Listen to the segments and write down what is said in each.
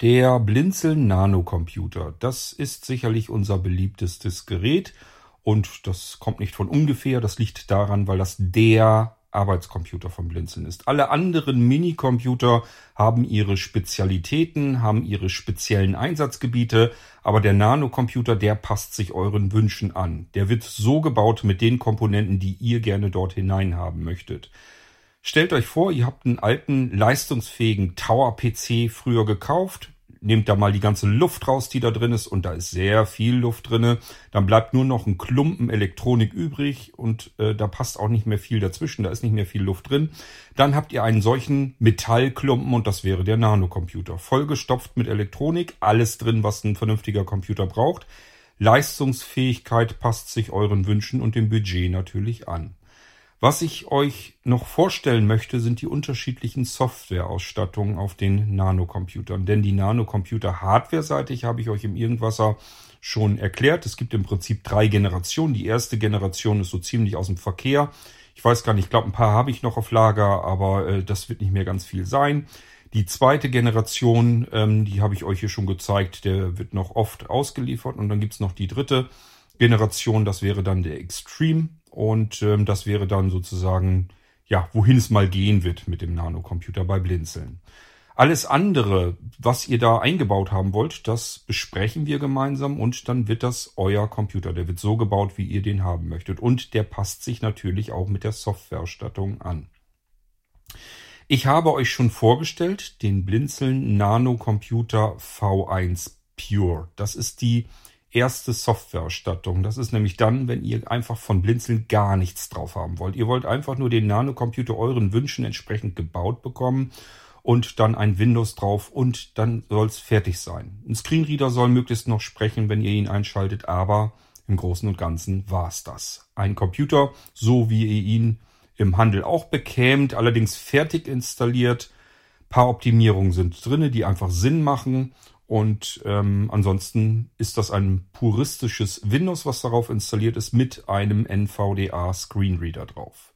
Der Blinzeln Nanocomputer, das ist sicherlich unser beliebtestes Gerät und das kommt nicht von ungefähr, das liegt daran, weil das der Arbeitscomputer von Blinzeln ist. Alle anderen Minicomputer haben ihre Spezialitäten, haben ihre speziellen Einsatzgebiete, aber der Nanocomputer, der passt sich euren Wünschen an. Der wird so gebaut mit den Komponenten, die ihr gerne dort hinein haben möchtet. Stellt euch vor, ihr habt einen alten, leistungsfähigen Tower-PC früher gekauft, nehmt da mal die ganze Luft raus, die da drin ist, und da ist sehr viel Luft drinne. Dann bleibt nur noch ein Klumpen Elektronik übrig und äh, da passt auch nicht mehr viel dazwischen, da ist nicht mehr viel Luft drin. Dann habt ihr einen solchen Metallklumpen und das wäre der Nanocomputer. Vollgestopft mit Elektronik, alles drin, was ein vernünftiger Computer braucht. Leistungsfähigkeit passt sich euren Wünschen und dem Budget natürlich an. Was ich euch noch vorstellen möchte, sind die unterschiedlichen Softwareausstattungen auf den Nanocomputern. Denn die Nanocomputer hardware-seitig habe ich euch im Irgendwasser schon erklärt. Es gibt im Prinzip drei Generationen. Die erste Generation ist so ziemlich aus dem Verkehr. Ich weiß gar nicht, ich glaube, ein paar habe ich noch auf Lager, aber äh, das wird nicht mehr ganz viel sein. Die zweite Generation, ähm, die habe ich euch hier schon gezeigt, der wird noch oft ausgeliefert. Und dann gibt's noch die dritte Generation, das wäre dann der Extreme und ähm, das wäre dann sozusagen, ja, wohin es mal gehen wird mit dem Nanocomputer bei Blinzeln. Alles andere, was ihr da eingebaut haben wollt, das besprechen wir gemeinsam und dann wird das euer Computer. Der wird so gebaut, wie ihr den haben möchtet. Und der passt sich natürlich auch mit der Softwareausstattung an. Ich habe euch schon vorgestellt den Blinzeln Nanocomputer V1 Pure. Das ist die erste Softwareausstattung. Das ist nämlich dann, wenn ihr einfach von Blinzeln gar nichts drauf haben wollt. Ihr wollt einfach nur den Nanocomputer euren Wünschen entsprechend gebaut bekommen und dann ein Windows drauf und dann soll es fertig sein. Ein Screenreader soll möglichst noch sprechen, wenn ihr ihn einschaltet, aber im Großen und Ganzen war's das. Ein Computer, so wie ihr ihn im Handel auch bekämt, allerdings fertig installiert. Paar Optimierungen sind drinne, die einfach Sinn machen und ähm, ansonsten ist das ein puristisches Windows, was darauf installiert ist, mit einem NVDA Screenreader drauf.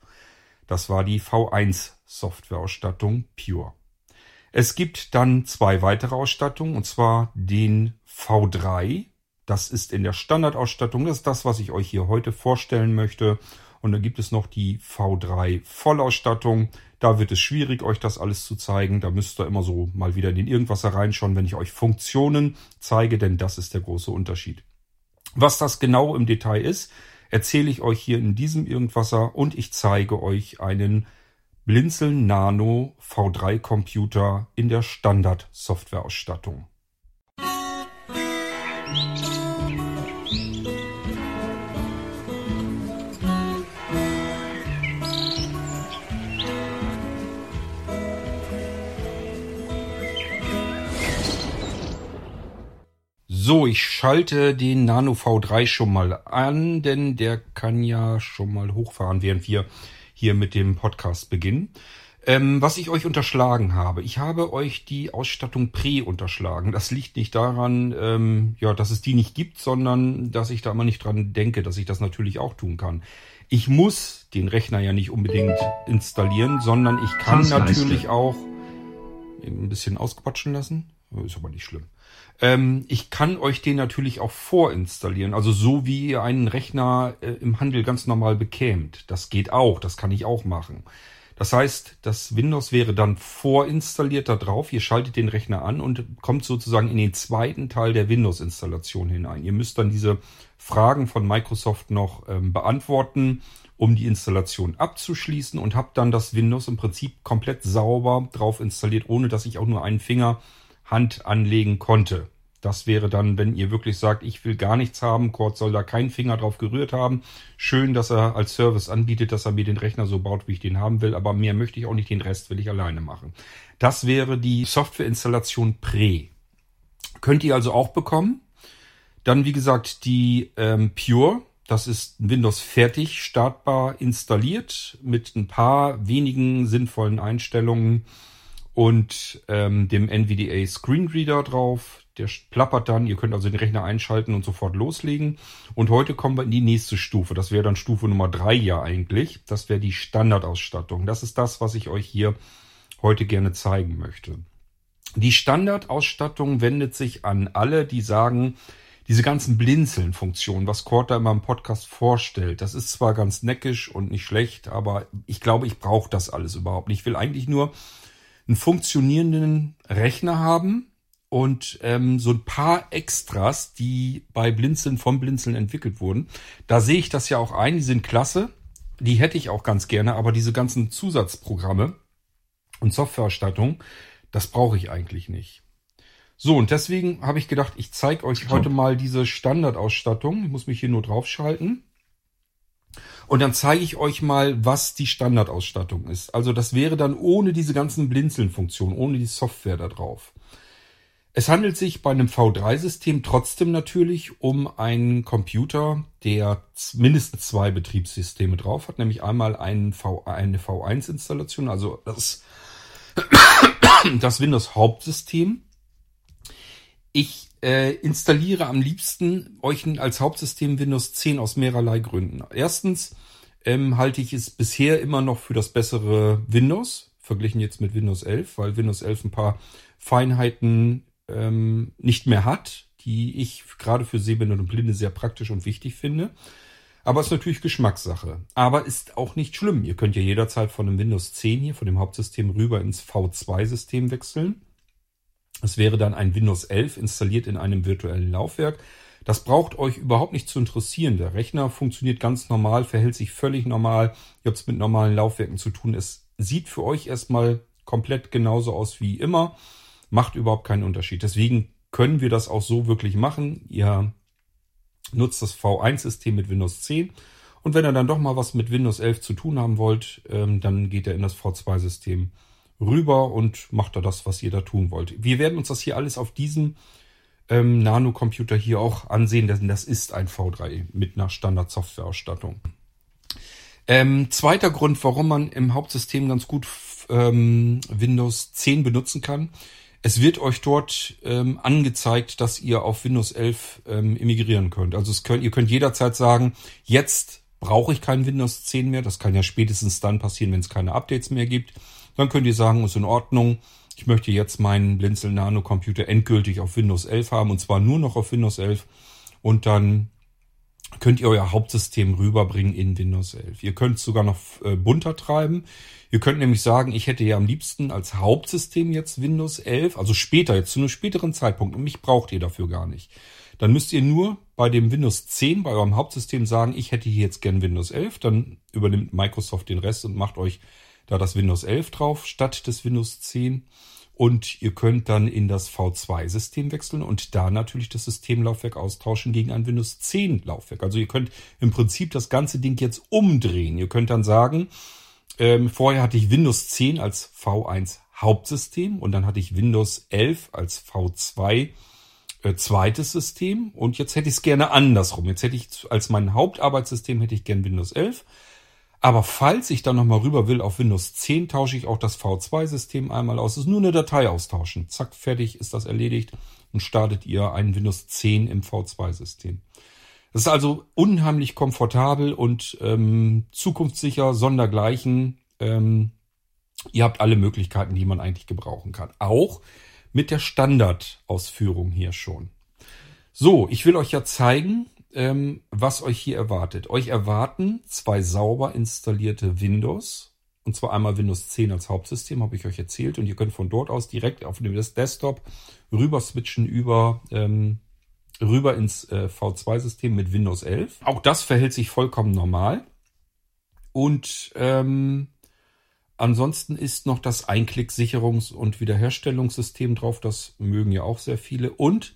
Das war die V1 Softwareausstattung Pure. Es gibt dann zwei weitere Ausstattungen, und zwar den V3. Das ist in der Standardausstattung. Das ist das, was ich euch hier heute vorstellen möchte. Und dann gibt es noch die V3 Vollausstattung. Da wird es schwierig, euch das alles zu zeigen. Da müsst ihr immer so mal wieder in den Irgendwas reinschauen, wenn ich euch Funktionen zeige, denn das ist der große Unterschied. Was das genau im Detail ist, erzähle ich euch hier in diesem Irgendwasser und ich zeige euch einen Blinzeln Nano V3 Computer in der Standard Softwareausstattung. So, ich schalte den Nano V3 schon mal an, denn der kann ja schon mal hochfahren, während wir hier mit dem Podcast beginnen. Ähm, was ich euch unterschlagen habe. Ich habe euch die Ausstattung Prä unterschlagen. Das liegt nicht daran, ähm, ja, dass es die nicht gibt, sondern dass ich da immer nicht dran denke, dass ich das natürlich auch tun kann. Ich muss den Rechner ja nicht unbedingt installieren, sondern ich kann natürlich auch ein bisschen ausquatschen lassen. Ist aber nicht schlimm. Ähm, ich kann euch den natürlich auch vorinstallieren, also so wie ihr einen Rechner äh, im Handel ganz normal bekämt. Das geht auch, das kann ich auch machen. Das heißt, das Windows wäre dann vorinstalliert da drauf. Ihr schaltet den Rechner an und kommt sozusagen in den zweiten Teil der Windows-Installation hinein. Ihr müsst dann diese Fragen von Microsoft noch ähm, beantworten, um die Installation abzuschließen und habt dann das Windows im Prinzip komplett sauber drauf installiert, ohne dass ich auch nur einen Finger Hand anlegen konnte. Das wäre dann, wenn ihr wirklich sagt, ich will gar nichts haben, Kurt soll da keinen Finger drauf gerührt haben. Schön, dass er als Service anbietet, dass er mir den Rechner so baut, wie ich den haben will, aber mehr möchte ich auch nicht, den Rest will ich alleine machen. Das wäre die Softwareinstallation Pre. Könnt ihr also auch bekommen. Dann, wie gesagt, die ähm, Pure. Das ist Windows fertig, startbar installiert mit ein paar wenigen sinnvollen Einstellungen und ähm, dem NVDA Screenreader drauf. Der plappert dann, ihr könnt also den Rechner einschalten und sofort loslegen. Und heute kommen wir in die nächste Stufe. Das wäre dann Stufe Nummer drei ja eigentlich. Das wäre die Standardausstattung. Das ist das, was ich euch hier heute gerne zeigen möchte. Die Standardausstattung wendet sich an alle, die sagen, diese ganzen Blinzeln-Funktionen, was Cord da immer im Podcast vorstellt, das ist zwar ganz neckisch und nicht schlecht, aber ich glaube, ich brauche das alles überhaupt nicht. Ich will eigentlich nur einen funktionierenden Rechner haben und ähm, so ein paar Extras, die bei Blinzeln vom Blinzeln entwickelt wurden. Da sehe ich das ja auch ein, die sind klasse. Die hätte ich auch ganz gerne, aber diese ganzen Zusatzprogramme und Softwareausstattung, das brauche ich eigentlich nicht. So, und deswegen habe ich gedacht, ich zeige euch heute mal diese Standardausstattung. Ich muss mich hier nur draufschalten. Und dann zeige ich euch mal, was die Standardausstattung ist. Also das wäre dann ohne diese ganzen Blinzeln-Funktionen, ohne die Software da drauf. Es handelt sich bei einem V3-System trotzdem natürlich um einen Computer, der mindestens zwei Betriebssysteme drauf hat, nämlich einmal einen v, eine V1-Installation, also das, das Windows Hauptsystem ich äh, installiere am liebsten euch als Hauptsystem Windows 10 aus mehrerlei Gründen. Erstens ähm, halte ich es bisher immer noch für das bessere Windows, verglichen jetzt mit Windows 11, weil Windows 11 ein paar Feinheiten ähm, nicht mehr hat, die ich gerade für Sehbehinderte und Blinde sehr praktisch und wichtig finde. Aber ist natürlich Geschmackssache. Aber ist auch nicht schlimm. Ihr könnt ja jederzeit von dem Windows 10 hier, von dem Hauptsystem rüber ins V2-System wechseln. Es wäre dann ein Windows 11 installiert in einem virtuellen Laufwerk. Das braucht euch überhaupt nicht zu interessieren. Der Rechner funktioniert ganz normal, verhält sich völlig normal. Ihr habt es mit normalen Laufwerken zu tun. Es sieht für euch erstmal komplett genauso aus wie immer. Macht überhaupt keinen Unterschied. Deswegen können wir das auch so wirklich machen. Ihr nutzt das V1-System mit Windows 10. Und wenn ihr dann doch mal was mit Windows 11 zu tun haben wollt, ähm, dann geht ihr in das V2-System rüber und macht da das, was ihr da tun wollt. Wir werden uns das hier alles auf diesem ähm, Nano-Computer hier auch ansehen, denn das ist ein V3 mit einer Standard-Software-Ausstattung. Ähm, zweiter Grund, warum man im Hauptsystem ganz gut ähm, Windows 10 benutzen kann. Es wird euch dort ähm, angezeigt, dass ihr auf Windows 11 ähm, emigrieren könnt. Also könnt, ihr könnt jederzeit sagen, jetzt brauche ich kein Windows 10 mehr. Das kann ja spätestens dann passieren, wenn es keine Updates mehr gibt. Dann könnt ihr sagen, ist in Ordnung. Ich möchte jetzt meinen Blinzel Nano Computer endgültig auf Windows 11 haben und zwar nur noch auf Windows 11. Und dann könnt ihr euer Hauptsystem rüberbringen in Windows 11. Ihr könnt es sogar noch äh, bunter treiben. Ihr könnt nämlich sagen, ich hätte ja am liebsten als Hauptsystem jetzt Windows 11, also später, jetzt zu einem späteren Zeitpunkt und mich braucht ihr dafür gar nicht. Dann müsst ihr nur bei dem Windows 10, bei eurem Hauptsystem sagen, ich hätte hier jetzt gern Windows 11, dann übernimmt Microsoft den Rest und macht euch da das Windows 11 drauf statt des Windows 10. Und ihr könnt dann in das V2-System wechseln und da natürlich das Systemlaufwerk austauschen gegen ein Windows 10 Laufwerk. Also ihr könnt im Prinzip das ganze Ding jetzt umdrehen. Ihr könnt dann sagen, ähm, vorher hatte ich Windows 10 als V1 Hauptsystem und dann hatte ich Windows 11 als V2 äh, zweites System und jetzt hätte ich es gerne andersrum. Jetzt hätte ich als mein Hauptarbeitssystem hätte ich gern Windows 11 aber falls ich dann nochmal rüber will auf Windows 10, tausche ich auch das V2-System einmal aus. Es ist nur eine Datei austauschen. Zack, fertig ist das erledigt und startet ihr ein Windows 10 im V2-System. Das ist also unheimlich komfortabel und ähm, zukunftssicher, sondergleichen. Ähm, ihr habt alle Möglichkeiten, die man eigentlich gebrauchen kann. Auch mit der Standardausführung hier schon. So, ich will euch ja zeigen, ähm, was euch hier erwartet. Euch erwarten zwei sauber installierte Windows. Und zwar einmal Windows 10 als Hauptsystem, habe ich euch erzählt. Und ihr könnt von dort aus direkt auf dem Desktop rüber switchen über, ähm, rüber ins äh, V2-System mit Windows 11. Auch das verhält sich vollkommen normal. Und ähm, ansonsten ist noch das Einklick-Sicherungs- und Wiederherstellungssystem drauf. Das mögen ja auch sehr viele. Und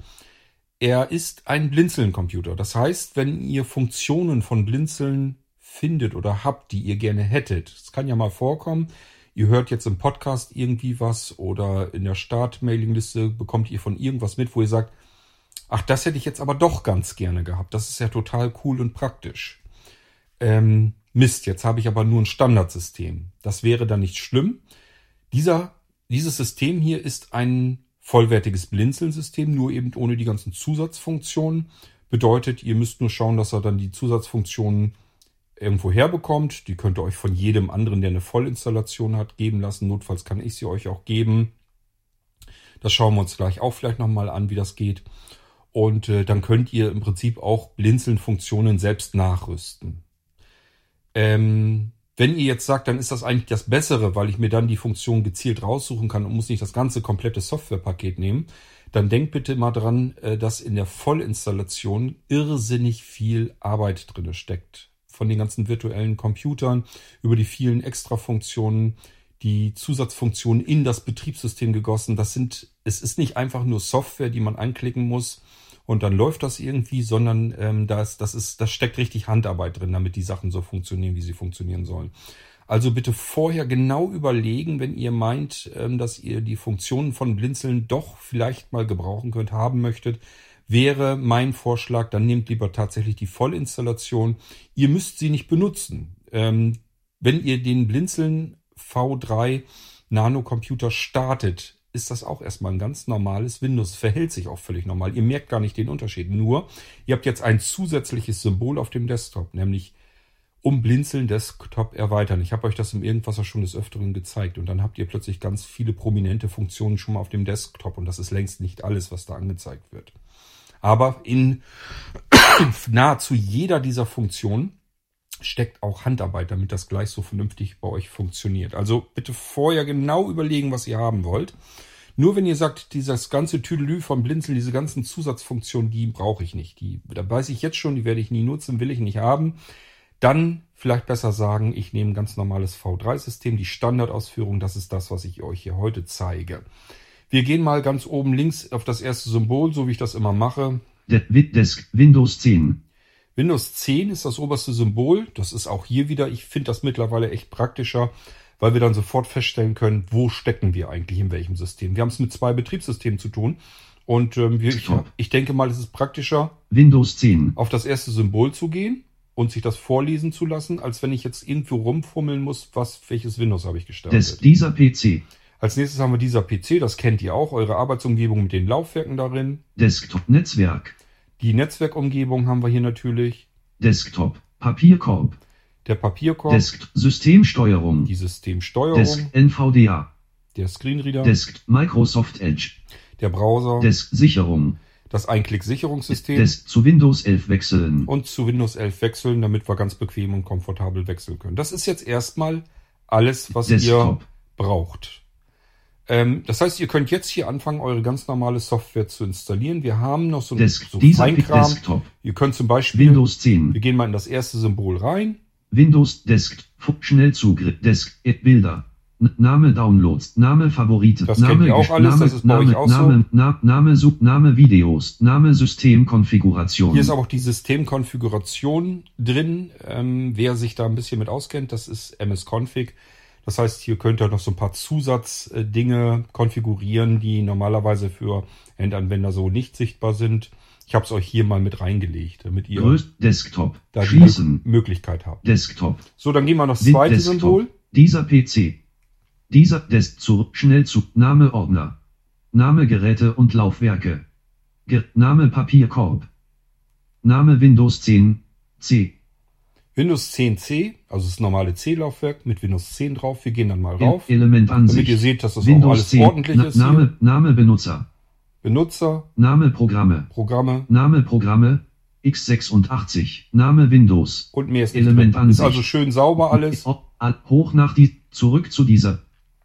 er ist ein Blinzeln-Computer. Das heißt, wenn ihr Funktionen von Blinzeln findet oder habt, die ihr gerne hättet, es kann ja mal vorkommen, ihr hört jetzt im Podcast irgendwie was oder in der Start-Mailing-Liste bekommt ihr von irgendwas mit, wo ihr sagt, ach, das hätte ich jetzt aber doch ganz gerne gehabt. Das ist ja total cool und praktisch. Ähm, Mist, jetzt habe ich aber nur ein Standardsystem. Das wäre dann nicht schlimm. Dieser, dieses System hier ist ein vollwertiges Blinzeln-System, nur eben ohne die ganzen Zusatzfunktionen. Bedeutet, ihr müsst nur schauen, dass er dann die Zusatzfunktionen irgendwo herbekommt. Die könnt ihr euch von jedem anderen, der eine Vollinstallation hat, geben lassen. Notfalls kann ich sie euch auch geben. Das schauen wir uns gleich auch vielleicht nochmal an, wie das geht. Und äh, dann könnt ihr im Prinzip auch Blinzeln-Funktionen selbst nachrüsten. Ähm, wenn ihr jetzt sagt, dann ist das eigentlich das Bessere, weil ich mir dann die Funktion gezielt raussuchen kann und muss nicht das ganze komplette Softwarepaket nehmen, dann denkt bitte mal dran, äh, dass in der Vollinstallation irrsinnig viel Arbeit drinne steckt. Von den ganzen virtuellen Computern über die vielen Extrafunktionen, die Zusatzfunktionen in das Betriebssystem gegossen. Das sind, es ist nicht einfach nur Software, die man anklicken muss und dann läuft das irgendwie, sondern ähm, das, das ist, das steckt richtig Handarbeit drin, damit die Sachen so funktionieren, wie sie funktionieren sollen. Also bitte vorher genau überlegen, wenn ihr meint, ähm, dass ihr die Funktionen von Blinzeln doch vielleicht mal gebrauchen könnt, haben möchtet, wäre mein Vorschlag, dann nehmt lieber tatsächlich die Vollinstallation. Ihr müsst sie nicht benutzen. Ähm, wenn ihr den Blinzeln V3 Nanocomputer startet, ist das auch erstmal ein ganz normales Windows. Verhält sich auch völlig normal. Ihr merkt gar nicht den Unterschied. Nur, ihr habt jetzt ein zusätzliches Symbol auf dem Desktop, nämlich um Blinzeln Desktop erweitern. Ich habe euch das im Irgendwas schon des Öfteren gezeigt und dann habt ihr plötzlich ganz viele prominente Funktionen schon mal auf dem Desktop und das ist längst nicht alles, was da angezeigt wird. Aber in nahezu jeder dieser Funktionen steckt auch Handarbeit, damit das gleich so vernünftig bei euch funktioniert. Also bitte vorher genau überlegen, was ihr haben wollt. Nur wenn ihr sagt, dieses ganze Tüdelü vom Blinzeln, diese ganzen Zusatzfunktionen, die brauche ich nicht. Die, da weiß ich jetzt schon, die werde ich nie nutzen, will ich nicht haben. Dann vielleicht besser sagen, ich nehme ein ganz normales V3-System, die Standardausführung, das ist das, was ich euch hier heute zeige. Wir gehen mal ganz oben links auf das erste Symbol, so wie ich das immer mache. Desk Windows 10. Windows 10 ist das oberste Symbol. Das ist auch hier wieder, ich finde das mittlerweile echt praktischer, weil wir dann sofort feststellen können, wo stecken wir eigentlich in welchem System. Wir haben es mit zwei Betriebssystemen zu tun. Und ähm, wir, ich, ich denke mal, es ist praktischer, Windows 10. auf das erste Symbol zu gehen und sich das vorlesen zu lassen, als wenn ich jetzt irgendwo rumfummeln muss, was, welches Windows habe ich gestartet. Des, dieser PC. Als nächstes haben wir dieser PC, das kennt ihr auch, eure Arbeitsumgebung mit den Laufwerken darin. Desktop-Netzwerk. Die Netzwerkumgebung haben wir hier natürlich. Desktop, Papierkorb. Der Papierkorb. Desk, Systemsteuerung. Die Systemsteuerung. Desk, NVDA. Der Screenreader. Desk, Microsoft Edge. Der Browser. Desk, Sicherung das Einklick-Sicherungssystem. Das zu Windows 11 wechseln. Und zu Windows 11 wechseln, damit wir ganz bequem und komfortabel wechseln können. Das ist jetzt erstmal alles, was Desktop. ihr braucht. Ähm, das heißt, ihr könnt jetzt hier anfangen, eure ganz normale Software zu installieren. Wir haben noch so ein Desk so Feinkram. Desktop. Ihr könnt zum Beispiel Windows 10. Wir gehen mal in das erste Symbol rein. Windows Desk Schnellzugriff Desk Bilder Name Downloads, Name Favorite, das Name, kennt ihr auch alles, Name, das ist bei Name, euch auch Name, so. Name, Name, Sub, Name Videos, Name Systemkonfiguration. Hier ist aber auch die Systemkonfiguration drin. Ähm, wer sich da ein bisschen mit auskennt, das ist MS-Config. Das heißt, hier könnt ihr noch so ein paar Zusatzdinge konfigurieren, die normalerweise für Endanwender so nicht sichtbar sind. Ich habe es euch hier mal mit reingelegt, damit ihr Größt Desktop. da Schließen. die Möglichkeit habt. Desktop. So, dann gehen wir noch das zweite Desktop. Symbol. Dieser PC. Dieser Desk zu Schnellzug Name Ordner. Name Geräte und Laufwerke. Ge Name Papierkorb. Name Windows 10 C. Windows 10C, also das normale C-Laufwerk mit Windows 10 drauf. Wir gehen dann mal rauf, Elementansicht. damit ihr seht, dass das auch Windows alles 10. ordentlich Na, ist. Hier. Name, Name Benutzer. Benutzer, Name Programme. Programme Name Programme. x86. Name Windows. und mehr ist nicht Element drin. Ist also schön sauber alles. Hoch nach die, zurück zu dieser.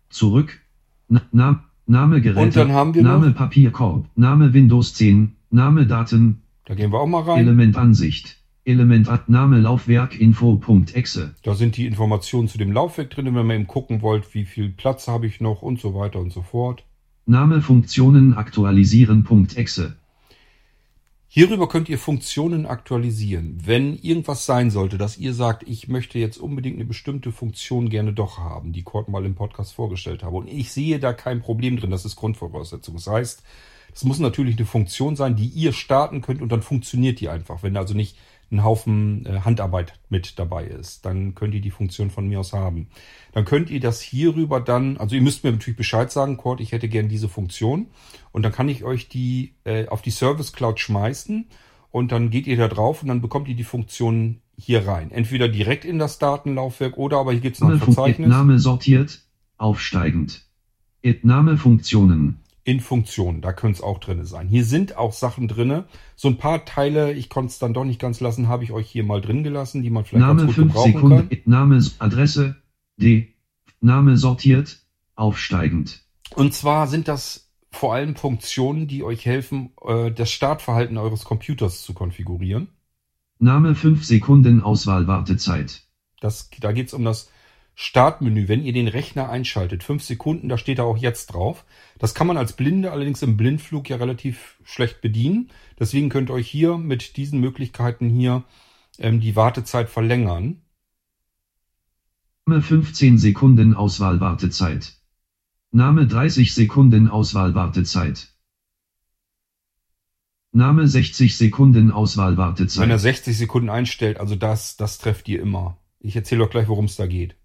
Zurück. Na, na, Name Geräte. Und dann haben wir Name noch- Papierkorb. Name Windows 10. Name Daten. Da gehen wir auch mal rein. Element Ansicht. Element Ad- Name Laufwerk Info.exe. Da sind die Informationen zu dem Laufwerk drin, wenn man eben gucken wollt, wie viel Platz habe ich noch und so weiter und so fort. Name Funktionen aktualisieren.exe. Hierüber könnt ihr Funktionen aktualisieren. Wenn irgendwas sein sollte, dass ihr sagt, ich möchte jetzt unbedingt eine bestimmte Funktion gerne doch haben, die Kurt mal im Podcast vorgestellt habe, und ich sehe da kein Problem drin, das ist Grundvoraussetzung. Das heißt, es muss natürlich eine Funktion sein, die ihr starten könnt und dann funktioniert die einfach. Wenn also nicht ein Haufen äh, Handarbeit mit dabei ist, dann könnt ihr die Funktion von mir aus haben. Dann könnt ihr das hierüber dann, also ihr müsst mir natürlich Bescheid sagen, Kurt, ich hätte gern diese Funktion und dann kann ich euch die äh, auf die Service Cloud schmeißen und dann geht ihr da drauf und dann bekommt ihr die Funktion hier rein. Entweder direkt in das Datenlaufwerk oder aber hier gibt es noch ein Verzeichnis. Name sortiert. Aufsteigend. Name Funktionen. In Funktionen. Da könnte es auch drinne sein. Hier sind auch Sachen drinne. So ein paar Teile, ich konnte es dann doch nicht ganz lassen, habe ich euch hier mal drin gelassen, die man vielleicht Name ganz gut 5 gebrauchen Sekunden. kann. Name Adresse D. Name sortiert. Aufsteigend. Und zwar sind das vor allem Funktionen, die euch helfen, äh, das Startverhalten eures Computers zu konfigurieren. Name 5 Sekunden Auswahl Wartezeit. Das, da geht es um das Startmenü. Wenn ihr den Rechner einschaltet, fünf Sekunden, da steht er auch jetzt drauf. Das kann man als Blinde allerdings im Blindflug ja relativ schlecht bedienen. Deswegen könnt ihr euch hier mit diesen Möglichkeiten hier ähm, die Wartezeit verlängern. Name 15 Sekunden Auswahl Wartezeit. Name 30 Sekunden Auswahl Wartezeit. Name 60 Sekunden Auswahl Wenn er Wartezeit. 60 Sekunden einstellt, also das, das trefft ihr immer. Ich erzähle euch gleich, worum es da geht.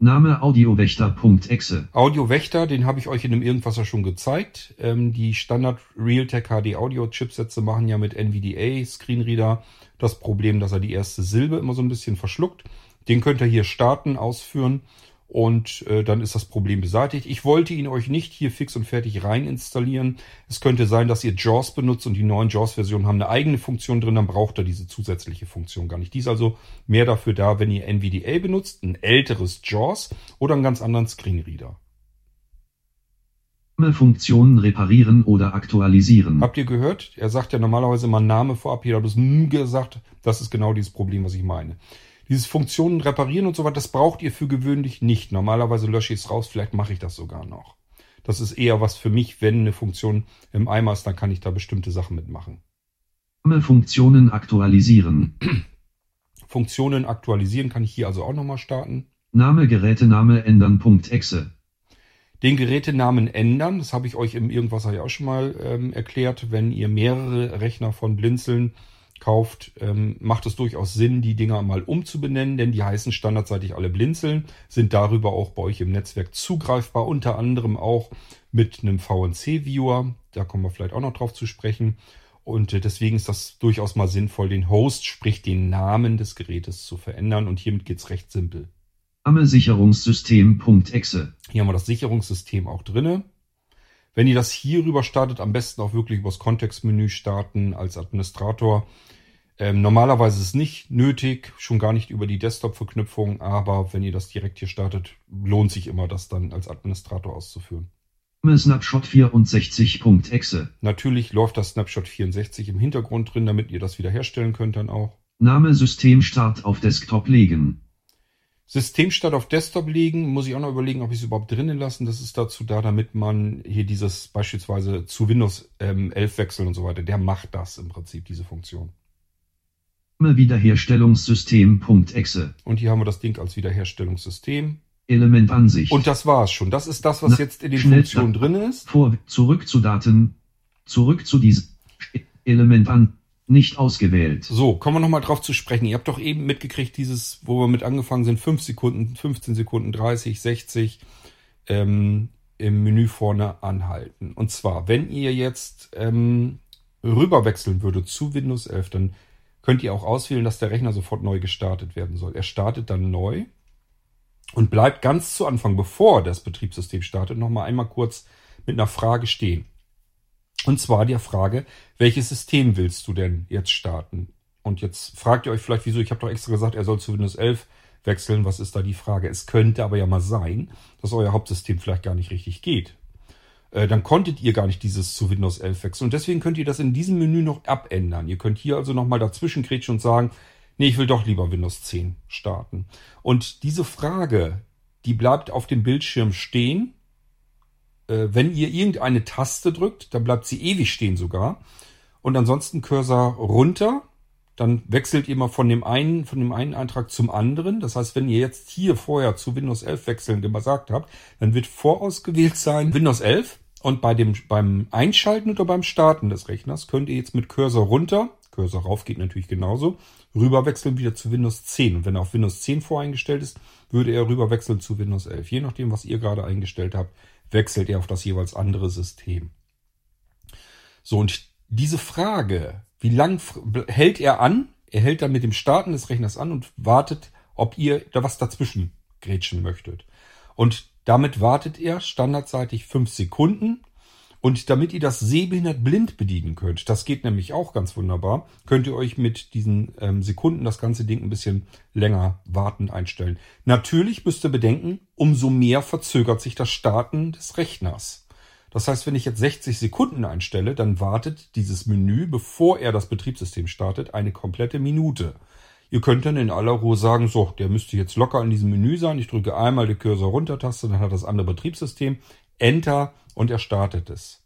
Name Audiowächter.exe. Audio Wächter, den habe ich euch in dem Irgendwas schon gezeigt. Ähm, die Standard Realtek HD Audio Chipsätze machen ja mit NVDA Screenreader das Problem, dass er die erste Silbe immer so ein bisschen verschluckt. Den könnt ihr hier starten, ausführen und äh, dann ist das Problem beseitigt. Ich wollte ihn euch nicht hier fix und fertig rein installieren. Es könnte sein, dass ihr JAWS benutzt und die neuen JAWS-Versionen haben eine eigene Funktion drin, dann braucht er diese zusätzliche Funktion gar nicht. Die ist also mehr dafür da, wenn ihr NVDA benutzt, ein älteres JAWS oder einen ganz anderen Screenreader. Funktionen reparieren oder aktualisieren. Habt ihr gehört? Er sagt ja normalerweise immer Name vorab. Hier hat es M gesagt. Das ist genau dieses Problem, was ich meine. Dieses Funktionen reparieren und so weiter, das braucht ihr für gewöhnlich nicht. Normalerweise lösche ich es raus. Vielleicht mache ich das sogar noch. Das ist eher was für mich, wenn eine Funktion im Eimer ist, dann kann ich da bestimmte Sachen mitmachen. Name Funktionen aktualisieren. Funktionen aktualisieren kann ich hier also auch nochmal starten. Name Gerätename ändern.exe. Den Gerätenamen ändern, das habe ich euch im Irgendwas ja auch schon mal ähm, erklärt. Wenn ihr mehrere Rechner von Blinzeln kauft, ähm, macht es durchaus Sinn, die Dinger mal umzubenennen, denn die heißen standardseitig alle Blinzeln, sind darüber auch bei euch im Netzwerk zugreifbar, unter anderem auch mit einem VNC-Viewer. Da kommen wir vielleicht auch noch drauf zu sprechen. Und äh, deswegen ist das durchaus mal sinnvoll, den Host, sprich den Namen des Gerätes zu verändern. Und hiermit geht's recht simpel. Name Sicherungssystem.exe. Hier haben wir das Sicherungssystem auch drinne. Wenn ihr das hier rüber startet, am besten auch wirklich übers Kontextmenü starten als Administrator. Ähm, normalerweise ist es nicht nötig, schon gar nicht über die Desktop-Verknüpfung, aber wenn ihr das direkt hier startet, lohnt sich immer, das dann als Administrator auszuführen. Name Snapshot64.exe. Natürlich läuft das Snapshot 64 im Hintergrund drin, damit ihr das wiederherstellen könnt dann auch. Name Systemstart auf Desktop legen. Systemstart auf Desktop legen, muss ich auch noch überlegen, ob ich es überhaupt drinnen lassen. Das ist dazu da, damit man hier dieses beispielsweise zu Windows ähm, 11 wechseln und so weiter. Der macht das im Prinzip, diese Funktion. Wiederherstellungssystem.exe. Und hier haben wir das Ding als Wiederherstellungssystem. Elementansicht. Und das war's schon. Das ist das, was Na, jetzt in den Funktionen drin ist. Vor, zurück zu Daten. Zurück zu diesem Element an. Nicht ausgewählt. So, kommen wir nochmal drauf zu sprechen. Ihr habt doch eben mitgekriegt, dieses, wo wir mit angefangen sind, 5 Sekunden, 15 Sekunden, 30, 60 ähm, im Menü vorne anhalten. Und zwar, wenn ihr jetzt ähm, rüberwechseln würdet zu Windows 11, dann könnt ihr auch auswählen, dass der Rechner sofort neu gestartet werden soll. Er startet dann neu und bleibt ganz zu Anfang, bevor das Betriebssystem startet, nochmal einmal kurz mit einer Frage stehen. Und zwar die Frage, welches System willst du denn jetzt starten? Und jetzt fragt ihr euch vielleicht, wieso, ich habe doch extra gesagt, er soll zu Windows 11 wechseln. Was ist da die Frage? Es könnte aber ja mal sein, dass euer Hauptsystem vielleicht gar nicht richtig geht. Äh, dann konntet ihr gar nicht dieses zu Windows 11 wechseln. Und deswegen könnt ihr das in diesem Menü noch abändern. Ihr könnt hier also nochmal dazwischen kretschen und sagen, nee, ich will doch lieber Windows 10 starten. Und diese Frage, die bleibt auf dem Bildschirm stehen wenn ihr irgendeine Taste drückt, dann bleibt sie ewig stehen sogar. Und ansonsten Cursor runter, dann wechselt ihr mal von dem einen, von dem einen Eintrag zum anderen. Das heißt, wenn ihr jetzt hier vorher zu Windows 11 wechseln gesagt habt, dann wird vorausgewählt sein Windows 11. Und bei dem, beim Einschalten oder beim Starten des Rechners könnt ihr jetzt mit Cursor runter, Cursor rauf geht natürlich genauso, rüber wechseln wieder zu Windows 10. Und wenn er auf Windows 10 voreingestellt ist, würde er rüber wechseln zu Windows 11. Je nachdem, was ihr gerade eingestellt habt, wechselt er auf das jeweils andere System. So, und diese Frage, wie lang hält er an? Er hält dann mit dem Starten des Rechners an und wartet, ob ihr da was dazwischen grätschen möchtet. Und damit wartet er standardseitig fünf Sekunden. Und damit ihr das sehbehindert blind bedienen könnt, das geht nämlich auch ganz wunderbar, könnt ihr euch mit diesen ähm, Sekunden das ganze Ding ein bisschen länger warten einstellen. Natürlich müsst ihr bedenken, umso mehr verzögert sich das Starten des Rechners. Das heißt, wenn ich jetzt 60 Sekunden einstelle, dann wartet dieses Menü, bevor er das Betriebssystem startet, eine komplette Minute. Ihr könnt dann in aller Ruhe sagen, so, der müsste jetzt locker in diesem Menü sein. Ich drücke einmal die Cursor-Runter-Taste, dann hat das andere Betriebssystem. Enter und er startet es.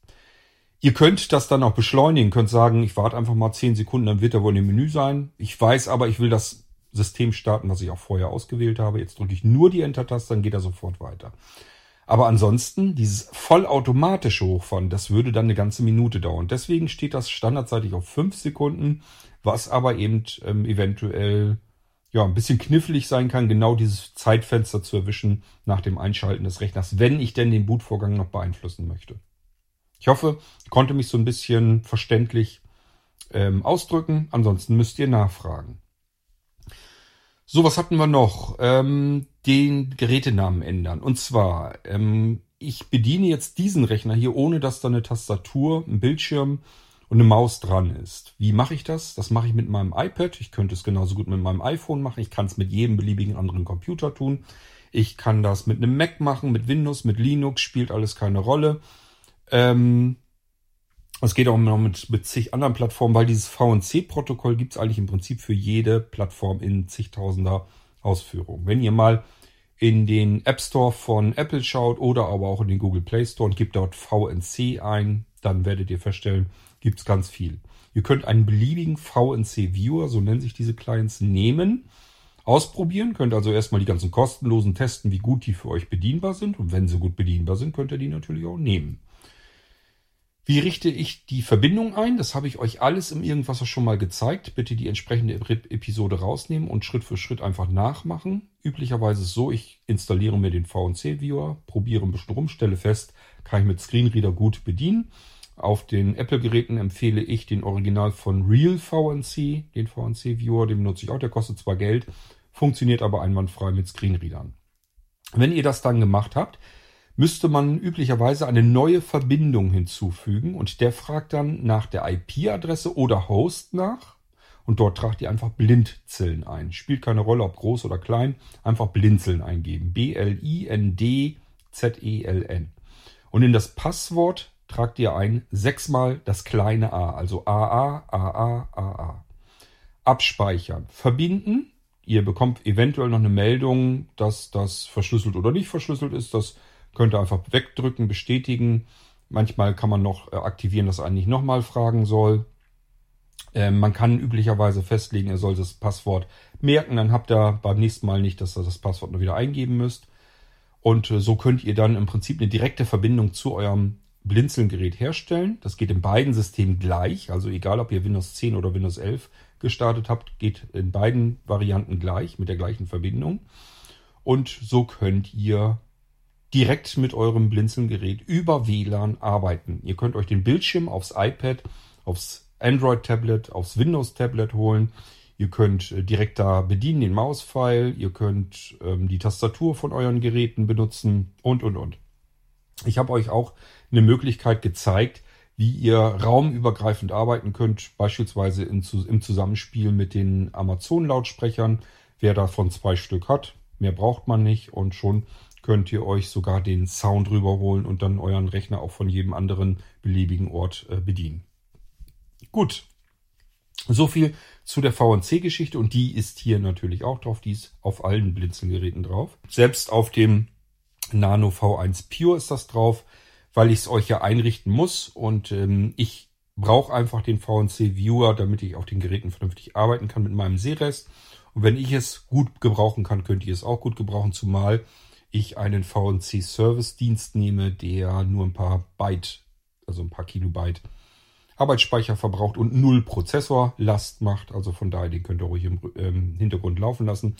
Ihr könnt das dann auch beschleunigen, könnt sagen, ich warte einfach mal 10 Sekunden, dann wird er wohl im Menü sein. Ich weiß aber, ich will das System starten, was ich auch vorher ausgewählt habe. Jetzt drücke ich nur die Enter-Taste, dann geht er sofort weiter. Aber ansonsten, dieses vollautomatische Hochfahren, das würde dann eine ganze Minute dauern. Deswegen steht das standardseitig auf 5 Sekunden, was aber eben ähm, eventuell ja, ein bisschen knifflig sein kann, genau dieses Zeitfenster zu erwischen nach dem Einschalten des Rechners, wenn ich denn den Bootvorgang noch beeinflussen möchte. Ich hoffe, ich konnte mich so ein bisschen verständlich ähm, ausdrücken. Ansonsten müsst ihr nachfragen. So, was hatten wir noch? Ähm, den Gerätenamen ändern. Und zwar, ähm, ich bediene jetzt diesen Rechner hier, ohne dass da eine Tastatur, ein Bildschirm und eine Maus dran ist. Wie mache ich das? Das mache ich mit meinem iPad. Ich könnte es genauso gut mit meinem iPhone machen. Ich kann es mit jedem beliebigen anderen Computer tun. Ich kann das mit einem Mac machen, mit Windows, mit Linux, spielt alles keine Rolle. Ähm, es geht auch noch mit, mit zig anderen Plattformen, weil dieses VNC-Protokoll gibt es eigentlich im Prinzip für jede Plattform in zigtausender Ausführungen. Wenn ihr mal in den App Store von Apple schaut oder aber auch in den Google Play Store und gebt dort VNC ein, dann werdet ihr feststellen, gibt es ganz viel. Ihr könnt einen beliebigen VNC-Viewer, so nennen sich diese Clients, nehmen, ausprobieren, könnt also erstmal die ganzen kostenlosen testen, wie gut die für euch bedienbar sind. Und wenn sie gut bedienbar sind, könnt ihr die natürlich auch nehmen. Wie richte ich die Verbindung ein? Das habe ich euch alles im Irgendwas schon mal gezeigt. Bitte die entsprechende Episode rausnehmen und Schritt für Schritt einfach nachmachen. Üblicherweise ist es so, ich installiere mir den VNC-Viewer, probiere ein bisschen rum, stelle fest, kann ich mit Screenreader gut bedienen. Auf den Apple-Geräten empfehle ich den Original von Real VNC, den VNC-Viewer, den benutze ich auch, der kostet zwar Geld, funktioniert aber einwandfrei mit Screenreadern. Wenn ihr das dann gemacht habt, müsste man üblicherweise eine neue Verbindung hinzufügen und der fragt dann nach der IP-Adresse oder Host nach und dort tragt ihr einfach Blindzellen ein. Spielt keine Rolle, ob groß oder klein, einfach Blinzeln eingeben. B-L-I-N-D-Z-E-L-N. Und in das Passwort tragt ihr ein sechsmal das kleine a, also AA, AA, AA. Abspeichern. Verbinden. Ihr bekommt eventuell noch eine Meldung, dass das verschlüsselt oder nicht verschlüsselt ist. Das Könnt ihr einfach wegdrücken, bestätigen. Manchmal kann man noch äh, aktivieren, dass er nicht nochmal fragen soll. Ähm, man kann üblicherweise festlegen, er soll das Passwort merken. Dann habt ihr beim nächsten Mal nicht, dass ihr das Passwort nur wieder eingeben müsst. Und äh, so könnt ihr dann im Prinzip eine direkte Verbindung zu eurem Blinzeln-Gerät herstellen. Das geht in beiden Systemen gleich. Also egal, ob ihr Windows 10 oder Windows 11 gestartet habt, geht in beiden Varianten gleich mit der gleichen Verbindung. Und so könnt ihr direkt mit eurem Blinzeln-Gerät über WLAN arbeiten. Ihr könnt euch den Bildschirm aufs iPad, aufs Android-Tablet, aufs Windows-Tablet holen. Ihr könnt äh, direkt da bedienen den Mauspfeil. Ihr könnt ähm, die Tastatur von euren Geräten benutzen und, und, und. Ich habe euch auch eine Möglichkeit gezeigt, wie ihr raumübergreifend arbeiten könnt, beispielsweise im Zusammenspiel mit den Amazon-Lautsprechern. Wer davon zwei Stück hat, mehr braucht man nicht und schon könnt ihr euch sogar den Sound rüberholen und dann euren Rechner auch von jedem anderen beliebigen Ort äh, bedienen. Gut. So viel zu der VNC-Geschichte und die ist hier natürlich auch drauf. Die ist auf allen Blinzelgeräten drauf. Selbst auf dem Nano V1 Pure ist das drauf, weil ich es euch ja einrichten muss und ähm, ich brauche einfach den VNC Viewer, damit ich auf den Geräten vernünftig arbeiten kann mit meinem Sehrest. Und wenn ich es gut gebrauchen kann, könnt ihr es auch gut gebrauchen, zumal ich einen VNC Service Dienst nehme, der nur ein paar Byte, also ein paar Kilobyte Arbeitsspeicher verbraucht und null Prozessorlast macht. Also von daher, den könnt ihr ruhig im ähm, Hintergrund laufen lassen.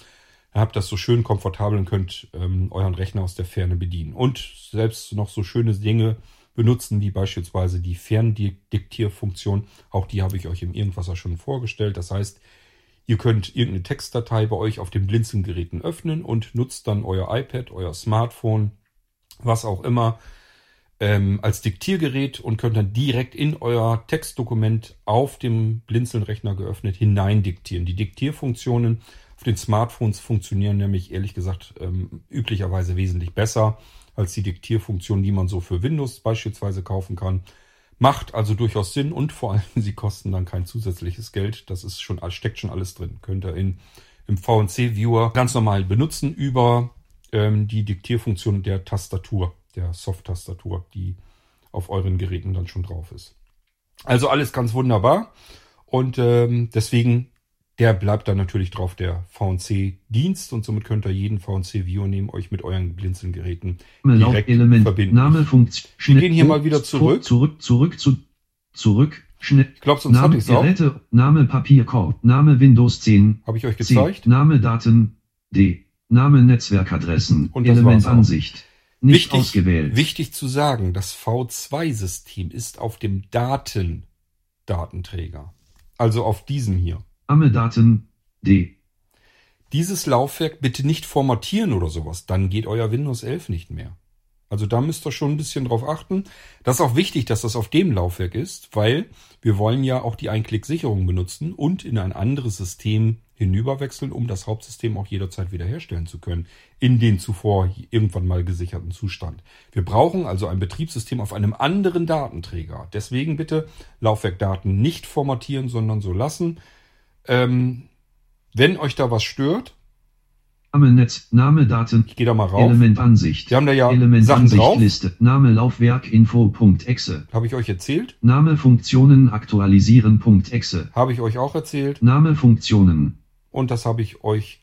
Habt das so schön komfortabel und könnt ähm, euren Rechner aus der Ferne bedienen. Und selbst noch so schöne Dinge benutzen, wie beispielsweise die Ferndiktierfunktion. Auch die habe ich euch im Irgendwas schon vorgestellt. Das heißt, Ihr könnt irgendeine Textdatei bei euch auf den Blinzelgeräten öffnen und nutzt dann euer iPad, euer Smartphone, was auch immer, ähm, als Diktiergerät und könnt dann direkt in euer Textdokument auf dem Blinzeln-Rechner geöffnet hinein diktieren. Die Diktierfunktionen auf den Smartphones funktionieren nämlich ehrlich gesagt ähm, üblicherweise wesentlich besser als die Diktierfunktion, die man so für Windows beispielsweise kaufen kann. Macht also durchaus Sinn und vor allem sie kosten dann kein zusätzliches Geld. Das ist schon, steckt schon alles drin. Könnt ihr in, im VNC-Viewer ganz normal benutzen über ähm, die Diktierfunktion der Tastatur der Soft-Tastatur, die auf euren Geräten dann schon drauf ist. Also alles ganz wunderbar. Und ähm, deswegen, der bleibt dann natürlich drauf, der VNC-Dienst. Und somit könnt ihr jeden VNC-View nehmen, euch mit euren Blinzeln-Geräten direkt Element, verbinden. Name, Funktion, Wir gehen hier mal wieder zurück. Zurück, zurück, zu, zurück, Schnitt. Ich glaube, sonst hatte Name, ich. Geräte, Name, Papierkorb, Name, Windows 10, Habe ich euch C, gezeigt. Name, Daten, D, Name, Netzwerkadressen, Und das Element. Ansicht. Nicht Wichtig, ausgewählt. wichtig zu sagen, das V2-System ist auf dem Daten-Datenträger. Also auf diesem hier. Name, Daten, D. Dieses Laufwerk bitte nicht formatieren oder sowas, dann geht euer Windows 11 nicht mehr. Also da müsst ihr schon ein bisschen drauf achten. Das ist auch wichtig, dass das auf dem Laufwerk ist, weil wir wollen ja auch die Einklick-Sicherung benutzen und in ein anderes System hinüberwechseln, um das Hauptsystem auch jederzeit wiederherstellen zu können, in den zuvor irgendwann mal gesicherten Zustand. Wir brauchen also ein Betriebssystem auf einem anderen Datenträger. Deswegen bitte Laufwerkdaten nicht formatieren, sondern so lassen. Ähm, wenn euch da was stört, Name, Netz, Name, Daten, ich gehe da mal rauf. Element, Ansicht. Wir haben da ja Element, Sachen Ansicht, drauf. Liste, Name, Laufwerk, Info.exe. Habe ich euch erzählt? Name, Funktionen, aktualisieren.exe. Habe ich euch auch erzählt. Name, Funktionen. Und das habe ich euch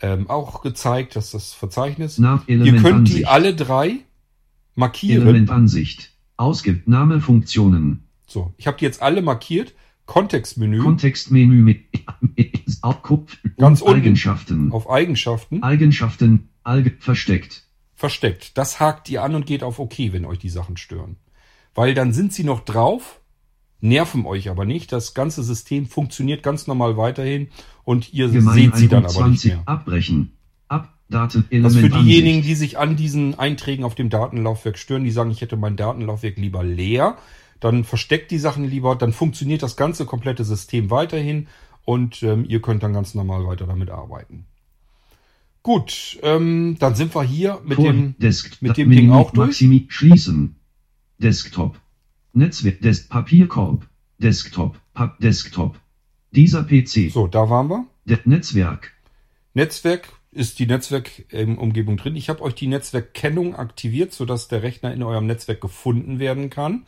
ähm, auch gezeigt, dass das Verzeichnis. Ihr Element, könnt die Ansicht. alle drei markieren. Element, Ansicht. Ausgibt, Name, Funktionen. So, ich habe die jetzt alle markiert. Kontextmenü Kontextmenü mit, mit Aufkupf Ganz unten. Eigenschaften. auf Eigenschaften Eigenschaften, Alge, versteckt. versteckt. Das hakt ihr an und geht auf OK, wenn euch die Sachen stören. Weil dann sind sie noch drauf, nerven euch aber nicht. Das ganze System funktioniert ganz normal weiterhin und ihr Gemein seht sie dann aber nicht 120 mehr. abbrechen. Ab, Daten, Das für diejenigen, die sich an diesen Einträgen auf dem Datenlaufwerk stören, die sagen, ich hätte mein Datenlaufwerk lieber leer, dann versteckt die Sachen lieber, dann funktioniert das ganze komplette System weiterhin und ähm, ihr könnt dann ganz normal weiter damit arbeiten. Gut, ähm, dann sind wir hier mit Vor- dem Desk, mit dem Menü, Ding auch durch. Maximi, schließen. Desktop. Netzwerk, Des, Papierkorb. Desktop, Pap, Desktop. Dieser PC. So, da waren wir. De, Netzwerk. Netzwerk ist die Netzwerkumgebung drin. Ich habe euch die Netzwerkkennung aktiviert, sodass der Rechner in eurem Netzwerk gefunden werden kann.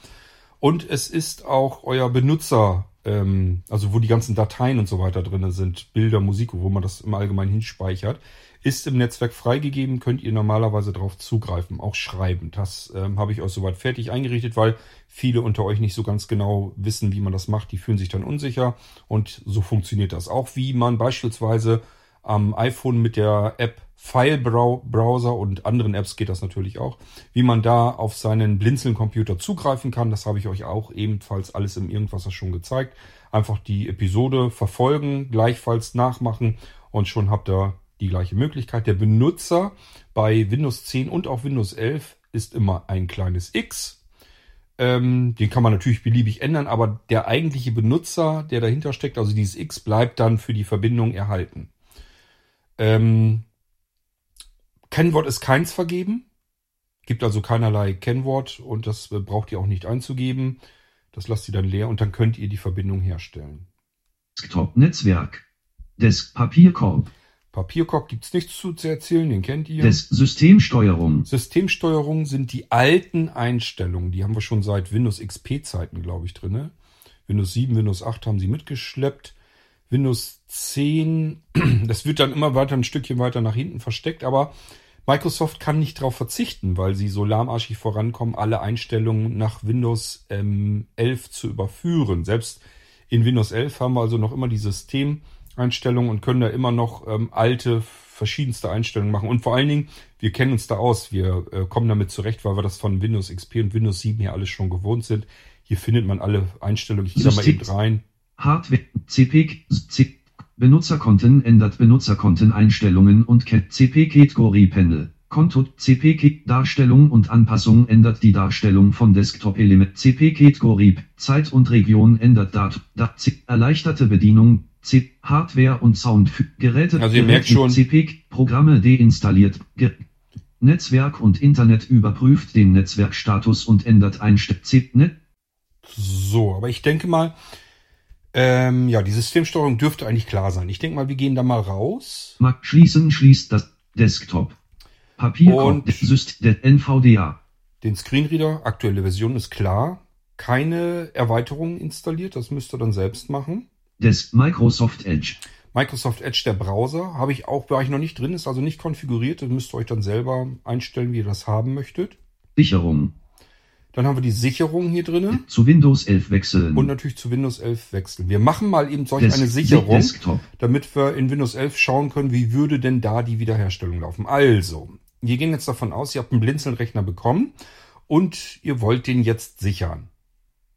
Und es ist auch euer Benutzer, ähm, also wo die ganzen Dateien und so weiter drin sind, Bilder, Musik, wo man das im Allgemeinen hinspeichert, ist im Netzwerk freigegeben, könnt ihr normalerweise darauf zugreifen, auch schreiben. Das ähm, habe ich euch soweit fertig eingerichtet, weil viele unter euch nicht so ganz genau wissen, wie man das macht. Die fühlen sich dann unsicher und so funktioniert das. Auch wie man beispielsweise am iPhone mit der App File Browser und anderen Apps geht das natürlich auch, wie man da auf seinen Blinzeln-Computer zugreifen kann. Das habe ich euch auch ebenfalls alles im Irgendwas schon gezeigt. Einfach die Episode verfolgen, gleichfalls nachmachen und schon habt ihr die gleiche Möglichkeit. Der Benutzer bei Windows 10 und auch Windows 11 ist immer ein kleines X. Ähm, den kann man natürlich beliebig ändern, aber der eigentliche Benutzer, der dahinter steckt, also dieses X, bleibt dann für die Verbindung erhalten. Ähm, Kennwort ist keins vergeben. Gibt also keinerlei Kennwort und das äh, braucht ihr auch nicht einzugeben. Das lasst ihr dann leer und dann könnt ihr die Verbindung herstellen. Desktop, Netzwerk. Desk, Papierkorb. Papierkorb gibt's nichts zu zu erzählen, den kennt ihr. Des, Systemsteuerung. Systemsteuerung sind die alten Einstellungen. Die haben wir schon seit Windows XP-Zeiten, glaube ich, drinne. Windows 7, Windows 8 haben sie mitgeschleppt. Windows 10, das wird dann immer weiter ein Stückchen weiter nach hinten versteckt, aber Microsoft kann nicht darauf verzichten, weil sie so lahmarschig vorankommen, alle Einstellungen nach Windows ähm, 11 zu überführen. Selbst in Windows 11 haben wir also noch immer die Systemeinstellungen und können da immer noch ähm, alte, verschiedenste Einstellungen machen. Und vor allen Dingen, wir kennen uns da aus, wir äh, kommen damit zurecht, weil wir das von Windows XP und Windows 7 hier alles schon gewohnt sind. Hier findet man alle Einstellungen. Ich gehe mal eben rein. Hardware, CP, C, Benutzerkonten ändert Benutzerkonteneinstellungen und CP-Kategorie-Panel. Konto CPK Darstellung und Anpassung ändert die Darstellung von Desktop-Element CPK Gorib Zeit und Region ändert Dat Dat erleichterte Bedienung C Hardware und Sound Geräte Also ihr merkt schon CPK Programme deinstalliert Ge Netzwerk und Internet überprüft den Netzwerkstatus und ändert Einstellungen. So, aber ich denke mal, ähm, ja, die Systemsteuerung dürfte eigentlich klar sein. Ich denke mal, wir gehen da mal raus. Schließen schließt das Desktop. Papier Und- NVDA. Den Screenreader, aktuelle Version ist klar. Keine Erweiterungen installiert, das müsst ihr dann selbst machen. Des Microsoft Edge. Microsoft Edge, der Browser, habe ich auch, war ich noch nicht drin, ist also nicht konfiguriert. Das müsst ihr euch dann selber einstellen, wie ihr das haben möchtet. Sicherung. Dann haben wir die Sicherung hier drinne Zu Windows 11 wechseln. und natürlich zu Windows 11 wechseln. Wir machen mal eben solch Des- eine Sicherung, Desktop. damit wir in Windows 11 schauen können, wie würde denn da die Wiederherstellung laufen. Also, wir gehen jetzt davon aus, ihr habt einen Blinzeln-Rechner bekommen und ihr wollt den jetzt sichern.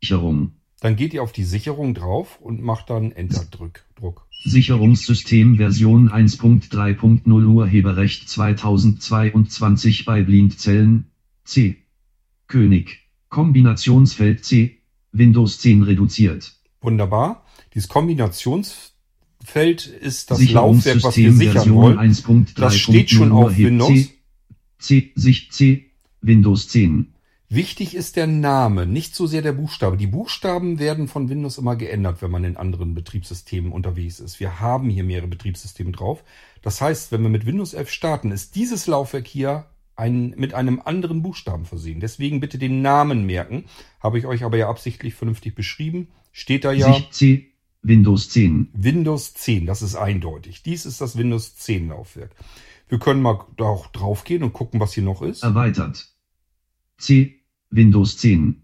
Sicherung. Dann geht ihr auf die Sicherung drauf und macht dann Enter-Druck. Druck. Sicherungssystem Version 1.3.0 Urheberrecht 2022 bei Blindzellen. C. König. Kombinationsfeld C. Windows 10 reduziert. Wunderbar. Dieses Kombinationsfeld ist das Laufwerk, was wir sichern Version wollen. 1.3.0 Das steht schon auf Windows. C. C. Sich C. Windows 10. Wichtig ist der Name, nicht so sehr der Buchstabe. Die Buchstaben werden von Windows immer geändert, wenn man in anderen Betriebssystemen unterwegs ist. Wir haben hier mehrere Betriebssysteme drauf. Das heißt, wenn wir mit Windows 11 starten, ist dieses Laufwerk hier ein, mit einem anderen Buchstaben versehen. Deswegen bitte den Namen merken. Habe ich euch aber ja absichtlich vernünftig beschrieben. Steht da ja Sich C. Windows 10. Windows 10. Das ist eindeutig. Dies ist das Windows 10 Laufwerk. Wir können mal da auch draufgehen und gucken, was hier noch ist. Erweitert. C. Windows 10.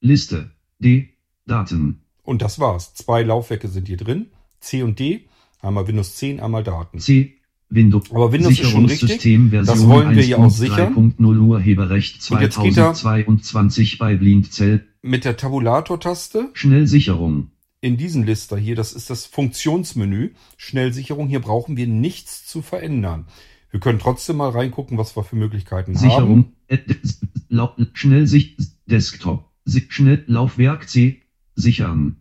Liste. D. Daten. Und das war's. Zwei Laufwerke sind hier drin. C und D. Einmal Windows 10, einmal Daten. C. Windows. Aber Windows ist schon richtig. Sicherungssystem Version Das wollen wir ja auch sichern. 1.3.0 Urheberrecht Und jetzt geht er- 2022 bei Blindzell. Mit der Tabulator-Taste Schnellsicherung. in diesen Lister hier, das ist das Funktionsmenü, Schnellsicherung, hier brauchen wir nichts zu verändern. Wir können trotzdem mal reingucken, was wir für Möglichkeiten haben. Sicherung. Äh, s- lau- Schnellsicht. Desktop. Schnell Laufwerk C. Sichern.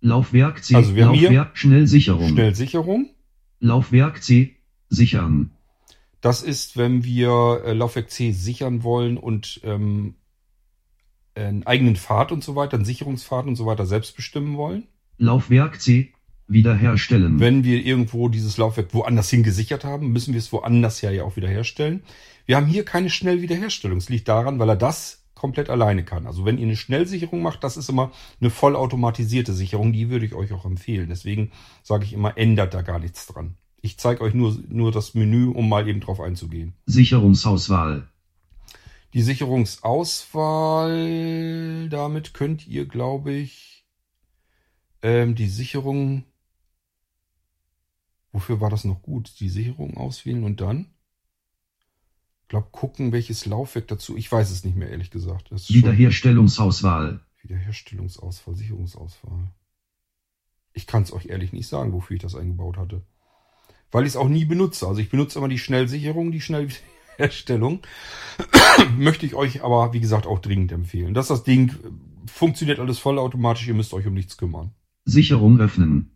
Laufwerk C. Also wir haben hier Laufwerk Schnellsicherung. Schnellsicherung. Laufwerk C. Sichern. Das ist, wenn wir äh, Laufwerk C sichern wollen und ähm, einen eigenen Pfad und so weiter, einen Sicherungspfad und so weiter selbst bestimmen wollen. Laufwerk C. Wiederherstellen. Wenn wir irgendwo dieses Laufwerk woanders hin gesichert haben, müssen wir es woanders ja, ja auch wiederherstellen. Wir haben hier keine Schnellwiederherstellung. Es liegt daran, weil er das komplett alleine kann. Also wenn ihr eine Schnellsicherung macht, das ist immer eine vollautomatisierte Sicherung, die würde ich euch auch empfehlen. Deswegen sage ich immer, ändert da gar nichts dran. Ich zeige euch nur, nur das Menü, um mal eben drauf einzugehen. Sicherungsauswahl. Die Sicherungsauswahl, damit könnt ihr, glaube ich, ähm, die Sicherung. Wofür war das noch gut? Die Sicherung auswählen und dann? Ich glaube, gucken, welches Laufwerk dazu. Ich weiß es nicht mehr, ehrlich gesagt. Wiederherstellungsauswahl. Wiederherstellungsauswahl, Sicherungsauswahl. Ich kann es euch ehrlich nicht sagen, wofür ich das eingebaut hatte. Weil ich es auch nie benutze. Also ich benutze immer die Schnellsicherung, die Schnellwiederherstellung. Möchte ich euch aber, wie gesagt, auch dringend empfehlen. Dass das Ding funktioniert alles vollautomatisch, ihr müsst euch um nichts kümmern. Sicherung öffnen.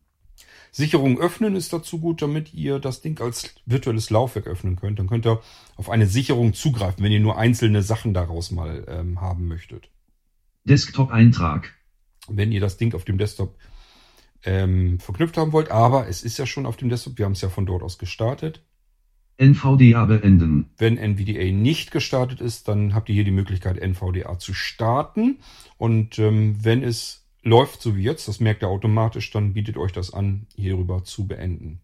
Sicherung öffnen ist dazu gut, damit ihr das Ding als virtuelles Laufwerk öffnen könnt. Dann könnt ihr auf eine Sicherung zugreifen, wenn ihr nur einzelne Sachen daraus mal ähm, haben möchtet. Desktop-Eintrag. wenn ihr das Ding auf dem Desktop ähm, verknüpft haben wollt. Aber es ist ja schon auf dem Desktop, wir haben es ja von dort aus gestartet. NVDA beenden. Wenn NVDA nicht gestartet ist, dann habt ihr hier die Möglichkeit, NVDA zu starten. Und ähm, wenn es läuft, so wie jetzt, das merkt ihr automatisch, dann bietet euch das an, hierüber zu beenden.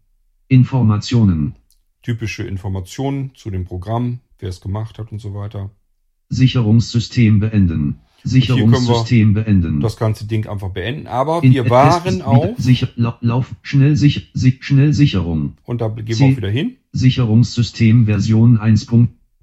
Informationen. Typische Informationen zu dem Programm, wer es gemacht hat und so weiter. Sicherungssystem beenden. Sicherungssystem beenden. Das ganze Ding einfach beenden. Aber In- wir waren auf, Sicher, La- Lauf, schnell, sicher, si, Schnellsicherung. und da gehen wir Sie- auch wieder hin. Sicherungssystem Version 1.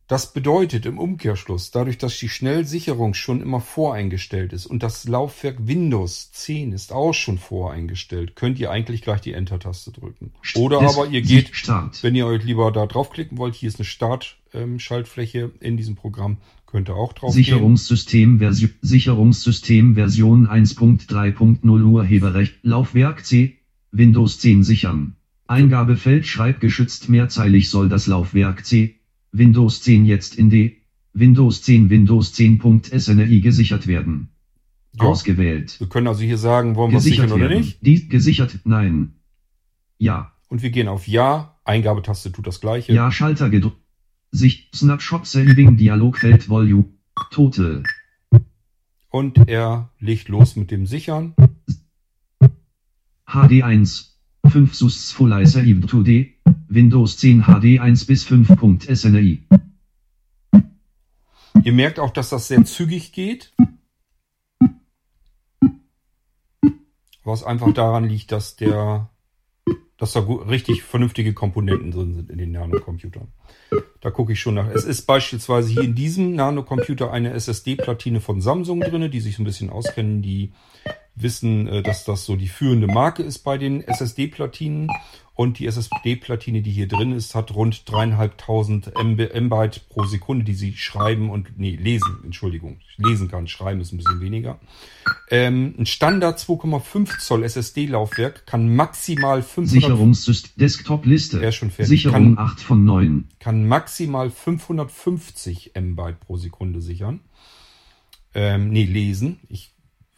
Das bedeutet im Umkehrschluss, dadurch, dass die Schnellsicherung schon immer voreingestellt ist und das Laufwerk Windows 10 ist auch schon voreingestellt, könnt ihr eigentlich gleich die Enter-Taste drücken. Oder Des- aber ihr geht, Start. wenn ihr euch lieber da draufklicken wollt, hier ist eine Start-Schaltfläche in diesem Programm, könnt ihr auch drauf. Sicherungssystem, Version, Sicherungssystem Version 1.3.0 Urheberrecht Laufwerk C Windows 10 sichern. Eingabefeld schreibgeschützt mehrzeilig soll das Laufwerk C Windows 10 jetzt in D Windows 10 Windows 10.SNI gesichert werden. Ja. Ausgewählt. Wir können also hier sagen, wollen wir sichern oder werden. nicht. Die gesichert Nein. Ja. Und wir gehen auf Ja. Eingabetaste tut das gleiche. Ja Schalter gedrückt. Sicht Snapshot Saving Dialogfeld Volume Total. Und er legt los mit dem Sichern. HD1, 5 SUS Full Saved 2D, Windows 10 HD1 bis 5.SNI. Ihr merkt auch, dass das sehr zügig geht. Was einfach daran liegt, dass der, dass da richtig vernünftige Komponenten drin sind in den Nanocomputern. Da gucke ich schon nach. Es ist beispielsweise hier in diesem Nanocomputer eine SSD-Platine von Samsung drinne, die sich so ein bisschen auskennen, die wissen, äh, dass das so die führende Marke ist bei den SSD-Platinen. Und die SSD-Platine, die hier drin ist, hat rund dreieinhalbtausend MB pro Sekunde, die sie schreiben und, nee, lesen, Entschuldigung, lesen kann, schreiben ist ein bisschen weniger. Ähm, ein Standard 2,5 Zoll SSD-Laufwerk kann maximal 500, Sicherungssystem Desktop-Liste. Ist schon fertig. Sicherung Kann- 8 von 9. kann maximal 550 Mbyte pro Sekunde sichern. Ähm, nee, lesen. Ich,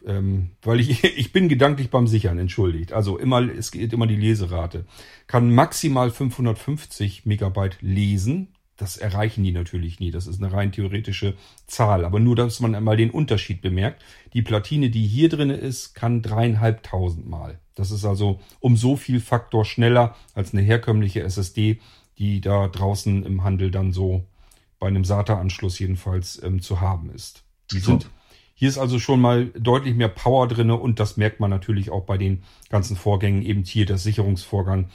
ähm, weil ich, ich bin gedanklich beim Sichern, entschuldigt. Also immer, es geht immer die Leserate. Kann maximal 550 Megabyte lesen. Das erreichen die natürlich nie. Das ist eine rein theoretische Zahl. Aber nur, dass man einmal den Unterschied bemerkt. Die Platine, die hier drin ist, kann dreieinhalbtausend Mal. Das ist also um so viel Faktor schneller als eine herkömmliche SSD, die da draußen im Handel dann so bei einem SATA-Anschluss jedenfalls ähm, zu haben ist. Die sind, hier ist also schon mal deutlich mehr Power drinne und das merkt man natürlich auch bei den ganzen Vorgängen, eben hier der Sicherungsvorgang.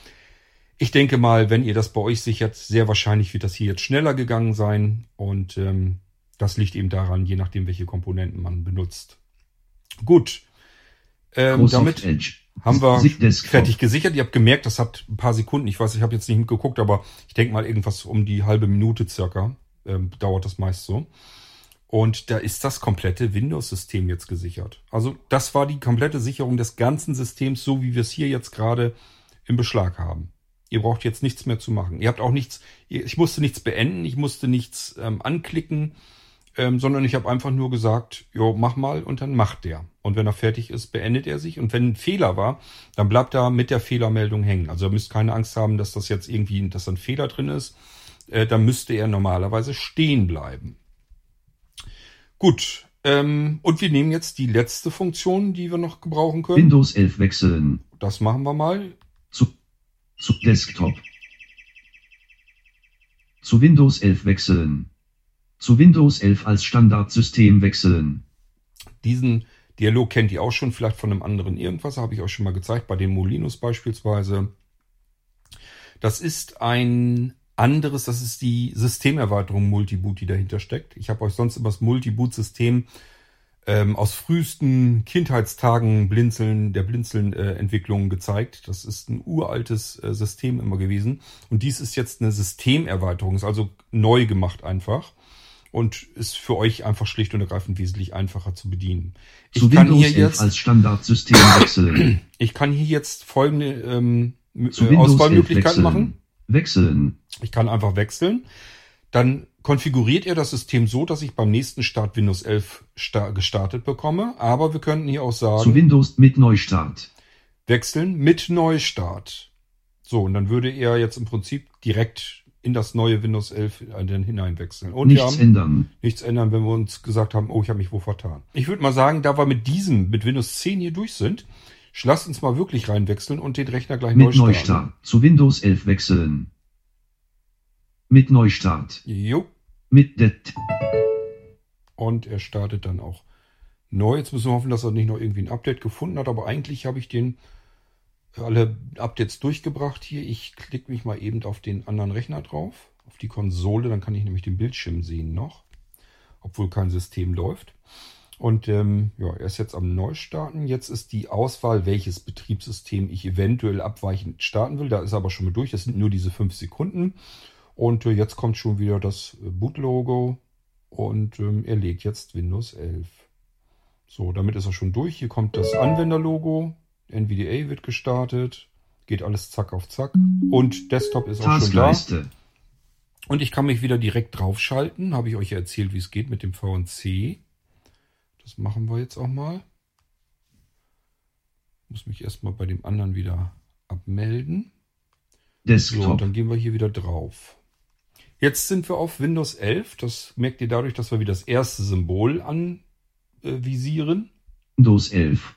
Ich denke mal, wenn ihr das bei euch sichert, sehr wahrscheinlich wird das hier jetzt schneller gegangen sein und ähm, das liegt eben daran, je nachdem, welche Komponenten man benutzt. Gut, ähm, damit haben wir fertig gesichert. Ihr habt gemerkt, das hat ein paar Sekunden. Ich weiß, ich habe jetzt nicht mitgeguckt, aber ich denke mal irgendwas um die halbe Minute circa ähm, dauert das meist so. Und da ist das komplette Windows-System jetzt gesichert. Also das war die komplette Sicherung des ganzen Systems, so wie wir es hier jetzt gerade im Beschlag haben. Ihr braucht jetzt nichts mehr zu machen. Ihr habt auch nichts, ich musste nichts beenden, ich musste nichts ähm, anklicken, ähm, sondern ich habe einfach nur gesagt, jo, mach mal und dann macht der. Und wenn er fertig ist, beendet er sich. Und wenn ein Fehler war, dann bleibt er mit der Fehlermeldung hängen. Also ihr müsst keine Angst haben, dass das jetzt irgendwie, dass da ein Fehler drin ist. Äh, dann müsste er normalerweise stehen bleiben. Gut. Ähm, und wir nehmen jetzt die letzte Funktion, die wir noch gebrauchen können. Windows 11 wechseln. Das machen wir mal. Zu, zu Desktop. Zu Windows 11 wechseln. Zu Windows 11 als Standardsystem wechseln. Diesen Dialog kennt ihr auch schon, vielleicht von einem anderen irgendwas, habe ich euch schon mal gezeigt, bei den Molinos beispielsweise. Das ist ein anderes, das ist die Systemerweiterung Multiboot, die dahinter steckt. Ich habe euch sonst immer das Multiboot-System ähm, aus frühesten Kindheitstagen Blinzeln, der Blinzeln-Entwicklung gezeigt. Das ist ein uraltes äh, System immer gewesen. Und dies ist jetzt eine Systemerweiterung, ist also neu gemacht einfach. Und ist für euch einfach schlicht und ergreifend wesentlich einfacher zu bedienen. Zu Ich kann Windows hier 11 jetzt, als Standardsystem wechseln. ich kann hier jetzt folgende ähm, Zu äh, Windows 11 Auswahlmöglichkeiten machen. Wechseln. Ich kann einfach wechseln. Dann konfiguriert er das System so, dass ich beim nächsten Start Windows 11 sta gestartet bekomme. Aber wir könnten hier auch Zu sagen, Windows mit Neustart. wechseln mit Neustart. So, und dann würde er jetzt im Prinzip direkt in das neue Windows 11 dann hineinwechseln. Und Nichts ändern. nichts ändern, wenn wir uns gesagt haben, oh, ich habe mich wo vertan. Ich würde mal sagen, da wir mit diesem, mit Windows 10 hier durch sind, lasst uns mal wirklich reinwechseln und den Rechner gleich neu Mit starten. Neustart. Zu Windows 11 wechseln. Mit Neustart. Jo. Mit Det. Und er startet dann auch neu. Jetzt müssen wir hoffen, dass er nicht noch irgendwie ein Update gefunden hat, aber eigentlich habe ich den alle Updates durchgebracht hier. Ich klicke mich mal eben auf den anderen Rechner drauf. auf die Konsole, dann kann ich nämlich den Bildschirm sehen noch, obwohl kein System läuft. Und ähm, ja, er ist jetzt am Neustarten. Jetzt ist die Auswahl, welches Betriebssystem ich eventuell abweichend starten will. Da ist er aber schon mal durch. Das sind nur diese fünf Sekunden. Und äh, jetzt kommt schon wieder das äh, Boot-Logo und ähm, er legt jetzt Windows 11. So, damit ist er schon durch. Hier kommt das Anwenderlogo. NVDA wird gestartet. Geht alles zack auf zack. Und Desktop ist auch schon da. Und ich kann mich wieder direkt draufschalten. Habe ich euch ja erzählt, wie es geht mit dem VNC. Das machen wir jetzt auch mal. Muss mich erstmal bei dem anderen wieder abmelden. Desktop. So, und dann gehen wir hier wieder drauf. Jetzt sind wir auf Windows 11. Das merkt ihr dadurch, dass wir wieder das erste Symbol anvisieren. Windows 11.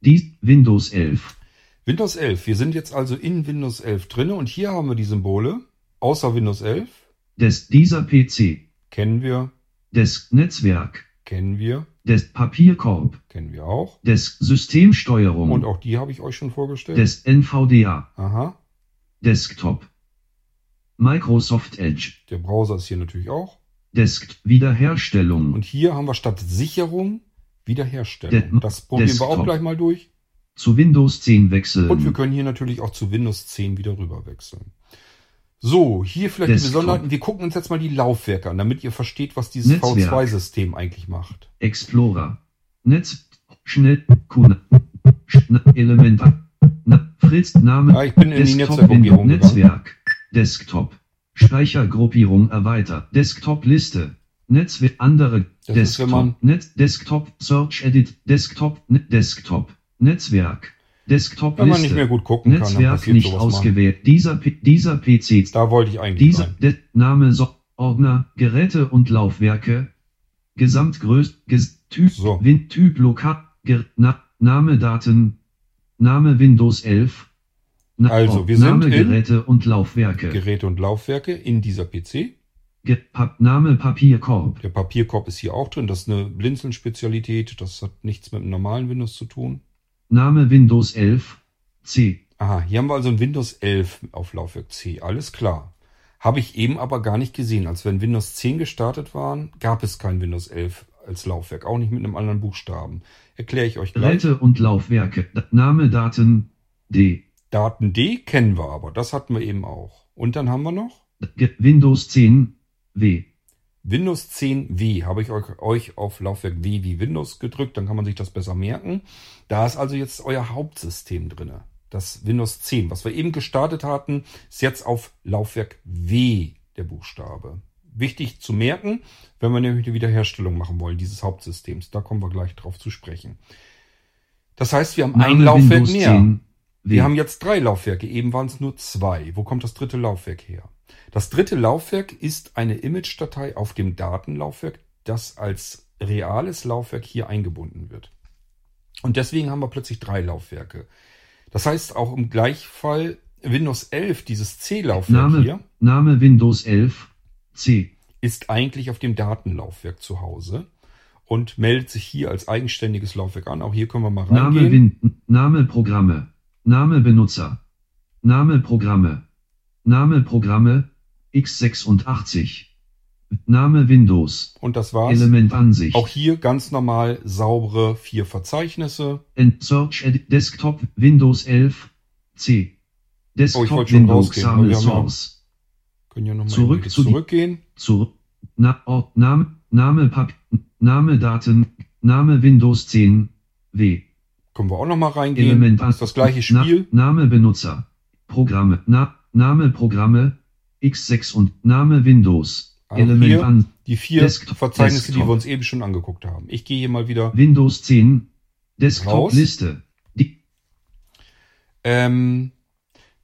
Die Windows 11. Windows 11. Wir sind jetzt also in Windows 11 drin und hier haben wir die Symbole. Außer Windows 11. Des dieser PC. Kennen wir. Des Netzwerk. Kennen wir. Des Papierkorb. Kennen wir auch. Des Systemsteuerung. Und auch die habe ich euch schon vorgestellt. Des NVDA. Aha. Desktop. Microsoft Edge. Der Browser ist hier natürlich auch. Desk Wiederherstellung. Und hier haben wir statt Sicherung Wiederherstellung. De das probieren Desktop. wir auch gleich mal durch. Zu Windows 10 wechseln. Und wir können hier natürlich auch zu Windows 10 wieder rüber wechseln. So, hier vielleicht Desktop. die Besonderheiten. Wir gucken uns jetzt mal die Laufwerke an, damit ihr versteht, was dieses V2-System eigentlich macht. Explorer. Netz. Schnell. Kuna. Element. Fritz. Name. Ah, ich bin in die Netzwerkumgebung Netzwerk. Desktop. Speichergruppierung erweitert. Desktop-Liste. Netzwerk. Andere. Das Desktop. Ist, Net, Desktop. Search Edit. Desktop. Net, Desktop. Netzwerk. Desktop Wenn man nicht mehr gut gucken Netzwerk kann, nicht ausgewählt. Dieser, dieser PC. Da wollte ich eigentlich Dieser De Name, so Ordner, Geräte und Laufwerke. Gesamtgröße, ges Typ, so. Win Typ Lokal, Na Name Daten, Name Windows 11. Na also, wir Name sind Geräte und Laufwerke. Geräte und Laufwerke in dieser PC. Ge pa Name Papierkorb. Der Papierkorb ist hier auch drin. Das ist eine Blinzeln-Spezialität. Das hat nichts mit dem normalen Windows zu tun. Name Windows 11 C. Aha, hier haben wir also ein Windows 11 auf Laufwerk C. Alles klar. Habe ich eben aber gar nicht gesehen. Als wenn Windows 10 gestartet waren, gab es kein Windows 11 als Laufwerk. Auch nicht mit einem anderen Buchstaben. Erkläre ich euch gleich. Geräte und Laufwerke. Name Daten D. Daten D kennen wir aber. Das hatten wir eben auch. Und dann haben wir noch? Windows 10 W. Windows 10 W habe ich euch auf Laufwerk W wie Windows gedrückt, dann kann man sich das besser merken. Da ist also jetzt euer Hauptsystem drin. Das Windows 10, was wir eben gestartet hatten, ist jetzt auf Laufwerk W der Buchstabe. Wichtig zu merken, wenn wir nämlich eine Wiederherstellung machen wollen, dieses Hauptsystems. Da kommen wir gleich drauf zu sprechen. Das heißt, wir haben Name ein Laufwerk Windows mehr. Wir haben jetzt drei Laufwerke, eben waren es nur zwei. Wo kommt das dritte Laufwerk her? Das dritte Laufwerk ist eine Image-Datei auf dem Datenlaufwerk, das als reales Laufwerk hier eingebunden wird. Und deswegen haben wir plötzlich drei Laufwerke. Das heißt auch im Gleichfall Windows 11, dieses C-Laufwerk hier. Name Windows 11 C. Ist eigentlich auf dem Datenlaufwerk zu Hause und meldet sich hier als eigenständiges Laufwerk an. Auch hier können wir mal reingehen. Name, Name Programme. Name Benutzer. Name Programme. Name Programme x86. Name Windows. Und das war's. Elementansicht. Auch hier ganz normal saubere vier Verzeichnisse. And Search Edit Desktop Windows 11 C. Desktop oh, ich Windows Sample Source. Können ja nochmal Zurück zu zurückgehen. Zurück. Na, Ort, Name, Name, Pap, Name, Daten, Name Windows 10 W. Können wir auch nochmal reingehen. Element das ist das gleiche Spiel. Na, Name Benutzer. Programme. Na, Name Programme. X6 und Name Windows. Auch Element an. Die vier Desktop, Verzeichnisse, Desktop. die wir uns eben schon angeguckt haben. Ich gehe hier mal wieder. Windows 10. Desktop-Liste. Ähm,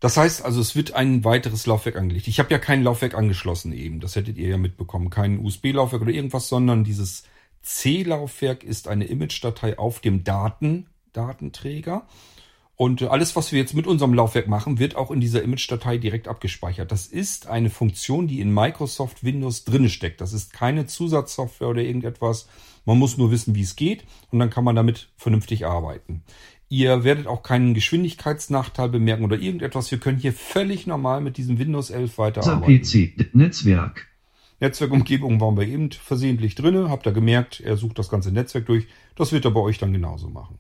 das heißt also, es wird ein weiteres Laufwerk angelegt. Ich habe ja kein Laufwerk angeschlossen eben. Das hättet ihr ja mitbekommen. Kein USB-Laufwerk oder irgendwas, sondern dieses C-Laufwerk ist eine Image-Datei auf dem Daten, Datenträger. Und alles, was wir jetzt mit unserem Laufwerk machen, wird auch in dieser Image-Datei direkt abgespeichert. Das ist eine Funktion, die in Microsoft Windows drinne steckt. Das ist keine Zusatzsoftware oder irgendetwas. Man muss nur wissen, wie es geht und dann kann man damit vernünftig arbeiten. Ihr werdet auch keinen Geschwindigkeitsnachteil bemerken oder irgendetwas. Wir können hier völlig normal mit diesem Windows 11 weiterarbeiten. PC, Netzwerk, Netzwerkumgebung waren wir eben versehentlich drinne. Habt ihr gemerkt, er sucht das ganze Netzwerk durch. Das wird er bei euch dann genauso machen.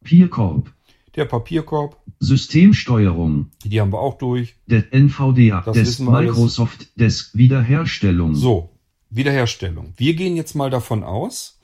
Papierkorb, Der Papierkorb, Systemsteuerung, die haben wir auch durch. der NVDA, Das des alles. Microsoft, des Wiederherstellung, So, Wiederherstellung. Wir gehen jetzt mal davon aus,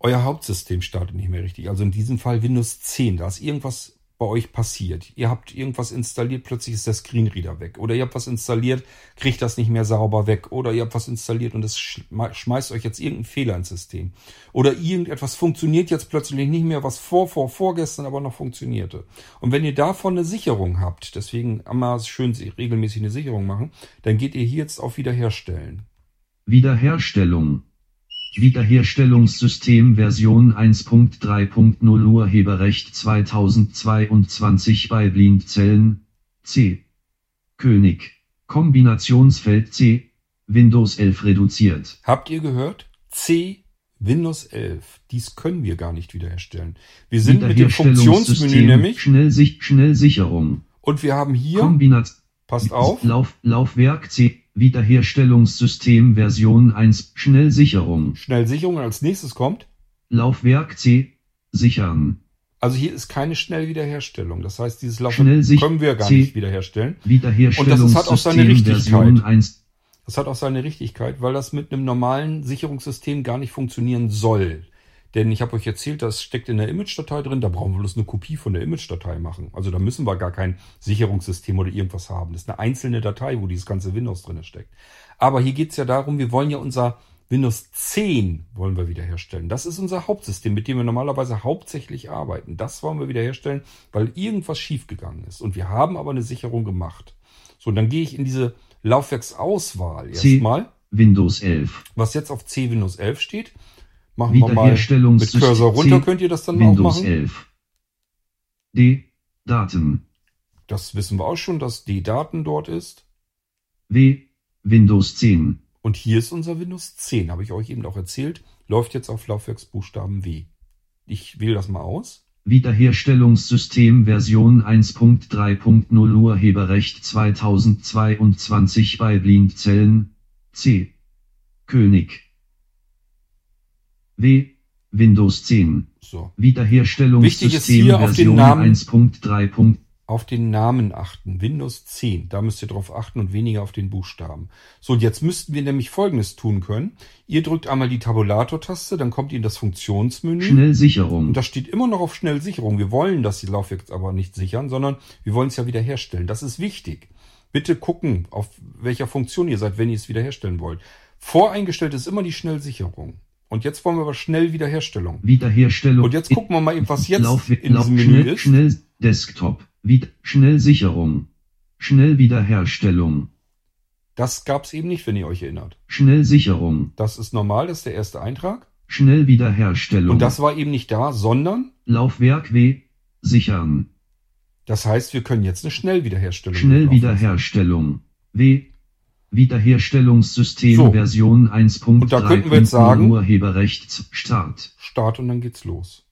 euer Hauptsystem startet nicht mehr richtig. Also in diesem Fall Windows 10. Da ist irgendwas bei euch passiert. Ihr habt irgendwas installiert, plötzlich ist der Screenreader weg. Oder ihr habt was installiert, kriegt das nicht mehr sauber weg. Oder ihr habt was installiert und es schme- schmeißt euch jetzt irgendeinen Fehler ins System. Oder irgendetwas funktioniert jetzt plötzlich nicht mehr, was vor, vor, vorgestern aber noch funktionierte. Und wenn ihr davon eine Sicherung habt, deswegen immer schön regelmäßig eine Sicherung machen, dann geht ihr hier jetzt auf Wiederherstellen. Wiederherstellung. Wiederherstellungssystem Version 1.3.0 Urheberrecht 2022 bei Blindzellen C. König. Kombinationsfeld C. Windows 11 reduziert. Habt ihr gehört? C Windows 11. Dies können wir gar nicht wiederherstellen. Wir sind mit dem Funktionsmenü nämlich Schnellsich Schnellsicherung. und wir haben hier, Kombinat passt auf, Lauf Laufwerk C. Wiederherstellungssystem Version 1 Schnellsicherung. Schnellsicherung und als nächstes kommt. Laufwerk C. Sichern. Also hier ist keine Schnellwiederherstellung. Das heißt, dieses Laufwerk können wir gar C- nicht wiederherstellen. Wiederherstellungssystem hat auch seine Richtigkeit. Version 1 Das hat auch seine Richtigkeit, weil das mit einem normalen Sicherungssystem gar nicht funktionieren soll. Denn ich habe euch erzählt, das steckt in der Image-Datei drin, da brauchen wir bloß eine Kopie von der Image-Datei machen. Also da müssen wir gar kein Sicherungssystem oder irgendwas haben. Das ist eine einzelne Datei, wo dieses ganze Windows drin steckt. Aber hier geht's ja darum, wir wollen ja unser Windows 10 wollen wir wiederherstellen. Das ist unser Hauptsystem, mit dem wir normalerweise hauptsächlich arbeiten. Das wollen wir wiederherstellen, weil irgendwas schiefgegangen ist. Und wir haben aber eine Sicherung gemacht. So, und dann gehe ich in diese Laufwerksauswahl erstmal Windows 11 was jetzt auf C Windows 11 steht. Machen wir mal mit Wiederherstellungssystem Cursor runter, C. könnt ihr das dann auch Windows machen. 11 D Daten Das wissen wir auch schon, dass die Daten dort ist. W Windows 10 Und hier ist unser Windows 10, habe ich euch eben auch erzählt. Läuft jetzt auf Laufwerksbuchstaben W. Ich wähle das mal aus. Wiederherstellungssystem Version 1.3.0 Urheberrecht 2022 bei Blindzellen C König W Windows 10 So. Wichtig ist hier auf den Namen- 1.3. Auf den Namen achten. Windows 10. Da müsst ihr drauf achten und weniger auf den Buchstaben. So, und jetzt müssten wir nämlich Folgendes tun können. Ihr drückt einmal die Tabulator-Taste, dann kommt ihr in das Funktionsmenü. Schnellsicherung Und das steht immer noch auf Schnellsicherung. Wir wollen das Laufwerk aber nicht sichern, sondern wir wollen es ja wiederherstellen. Das ist wichtig. Bitte gucken, auf welcher Funktion ihr seid, wenn ihr es wiederherstellen wollt. Voreingestellt ist immer die Schnellsicherung. Und jetzt wollen wir aber schnell Wiederherstellung. Wiederherstellung Und jetzt gucken wir mal eben, was jetzt Lauf, in Lauf, diesem Menü schnell, ist. Schnell Desktop Wied Schnellsicherung Schnellwiederherstellung Das gab's eben nicht, wenn ihr euch erinnert. Schnellsicherung Das ist normal, das ist der erste Eintrag. Schnellwiederherstellung Und das war eben nicht da, sondern Laufwerk W sichern das heißt, wir können jetzt eine Schnellwiederherstellung. Schnellwiederherstellung W Wiederherstellungssystem So. Version 1.3. Und da könnten wir jetzt sagen- Urheberrechts Start. Start und dann geht's los.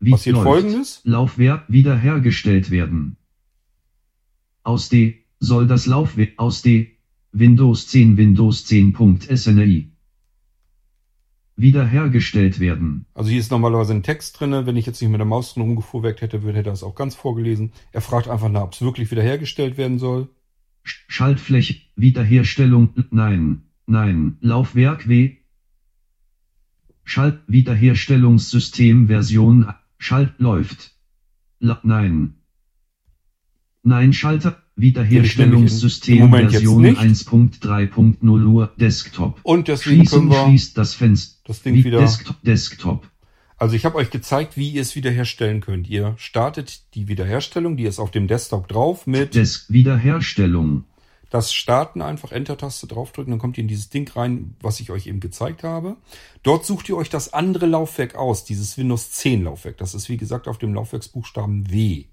Wie Passiert läuft. folgendes. Laufwerk wiederhergestellt werden. Aus D soll das Laufwerk aus D Windows 10 Windows 10.sni wiederhergestellt werden. Also hier ist normalerweise ein Text drinne. Wenn ich jetzt nicht mit der Maus drin rumgefuhrwerkt hätte, würde hätte er das auch ganz vorgelesen. Er fragt einfach nach, ob es wirklich wiederhergestellt werden soll. Sch- Schaltfläche Wiederherstellung Nein, nein, Laufwerk W Schalt Wiederherstellungssystem Version Schalt läuft. La nein. Nein Schalter Wiederherstellungssystem Version nicht. 1.3.0 Uhr Desktop. Und deswegen Schließen können wir schließt das Fenster. das Ding Wie- wieder. Desktop, Desktop. Also ich habe euch gezeigt, wie ihr es wiederherstellen könnt. Ihr startet die Wiederherstellung, die ist auf dem Desktop drauf mit Desk Wiederherstellung. das Starten einfach Enter-Taste draufdrücken, dann kommt ihr in dieses Ding rein, was ich euch eben gezeigt habe. Dort sucht ihr euch das andere Laufwerk aus, dieses Windows 10 Laufwerk. Das ist wie gesagt auf dem Laufwerksbuchstaben W.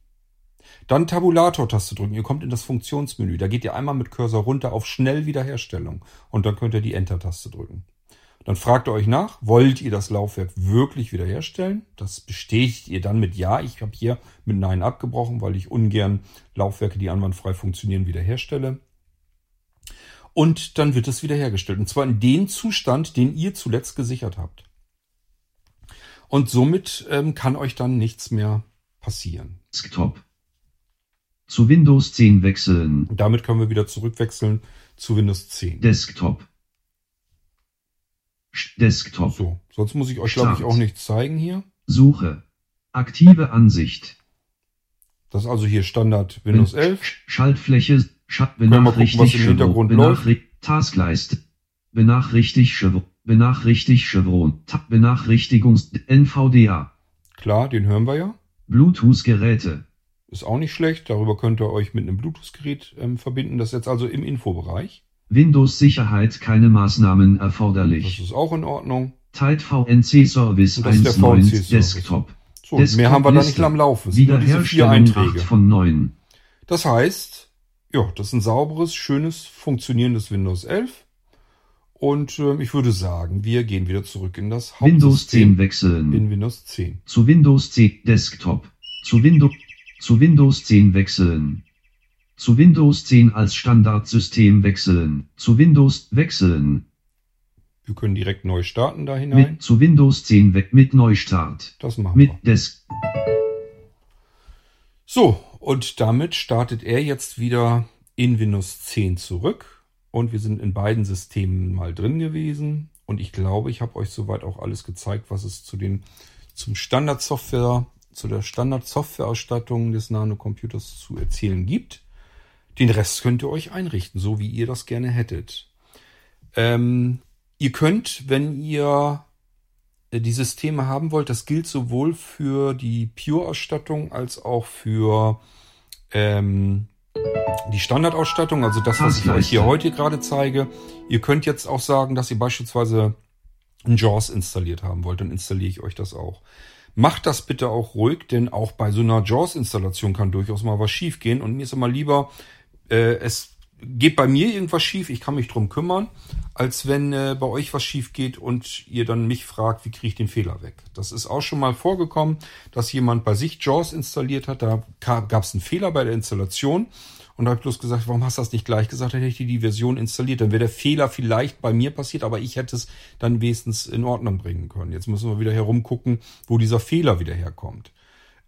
Dann Tabulator-Taste drücken. Ihr kommt in das Funktionsmenü. Da geht ihr einmal mit Cursor runter auf Schnell Wiederherstellung und dann könnt ihr die Enter-Taste drücken. Dann fragt ihr euch nach, wollt ihr das Laufwerk wirklich wiederherstellen? Das bestätigt ihr dann mit Ja. Ich habe hier mit Nein abgebrochen, weil ich ungern Laufwerke, die einwandfrei funktionieren, wiederherstelle. Und dann wird es wiederhergestellt. Und zwar in den Zustand, den ihr zuletzt gesichert habt. Und somit ähm, kann euch dann nichts mehr passieren. Desktop. Zu Windows 10 wechseln. Und damit können wir wieder zurückwechseln zu Windows 10. Desktop. Desktop. So, sonst muss ich euch, glaube ich, auch nichts zeigen hier. Suche. Aktive Ansicht. Das ist also hier Standard Windows 11. Schaltfläche. Gucken, was im Hintergrund läuft. Taskleiste. Benachrichtigt Chevron. Benachrichtigt Chevron. Benachrichtigungs NVDA. Klar, den hören wir ja. Bluetooth-Geräte. Ist auch nicht schlecht. Darüber könnt ihr euch mit einem Bluetooth-Gerät ähm, verbinden. Das ist jetzt also im Infobereich. Windows-Sicherheit keine Maßnahmen erforderlich. Das ist auch in Ordnung. Teilt VNC Service 1.9 Desktop. So, Desktop mehr haben wir da nicht am Laufen. Wiederherstellung vier Einträge. von 9. Das heißt, ja, das ist ein sauberes, schönes, funktionierendes Windows 11. Und äh, ich würde sagen, wir gehen wieder zurück in das Hauptsystem. Windows 10 wechseln. In Windows 10. Zu Windows 10 Desktop. Zu Windows, zu Windows 10 wechseln. Zu Windows 10 als Standardsystem wechseln. Zu Windows wechseln. Wir können direkt neu starten da hinein. Mit, zu Windows 10 weg mit Neustart. Das machen mit wir. Des so, und damit startet er jetzt wieder in Windows 10 zurück. Und wir sind in beiden Systemen mal drin gewesen. Und ich glaube, ich habe euch soweit auch alles gezeigt, was es zu den, zum Standardsoftware, zu der Standardsoftwareausstattung des Nanocomputers zu erzählen gibt. Den Rest könnt ihr euch einrichten, so wie ihr das gerne hättet. Ähm, ihr könnt, wenn ihr äh, die Systeme haben wollt, das gilt sowohl für die Pure-Ausstattung als auch für ähm, die Standardausstattung, also das, was ich euch hier heute gerade zeige. Ihr könnt jetzt auch sagen, dass ihr beispielsweise ein JAWS installiert haben wollt, dann installiere ich euch das auch. Macht das bitte auch ruhig, denn auch bei so einer JAWS-Installation kann durchaus mal was schiefgehen. Und mir ist immer lieber, äh, es geht bei mir irgendwas schief, ich kann mich drum kümmern, als wenn äh, bei euch was schief geht und ihr dann mich fragt, wie kriege ich den Fehler weg. Das ist auch schon mal vorgekommen, dass jemand bei sich JAWS installiert hat, da gab es einen Fehler bei der Installation und da habe ich bloß gesagt, warum hast du das nicht gleich gesagt, dann hätte ich die Version installiert. Dann wäre der Fehler vielleicht bei mir passiert, aber ich hätte es dann wenigstens in Ordnung bringen können. Jetzt müssen wir wieder herumgucken, wo dieser Fehler wieder herkommt.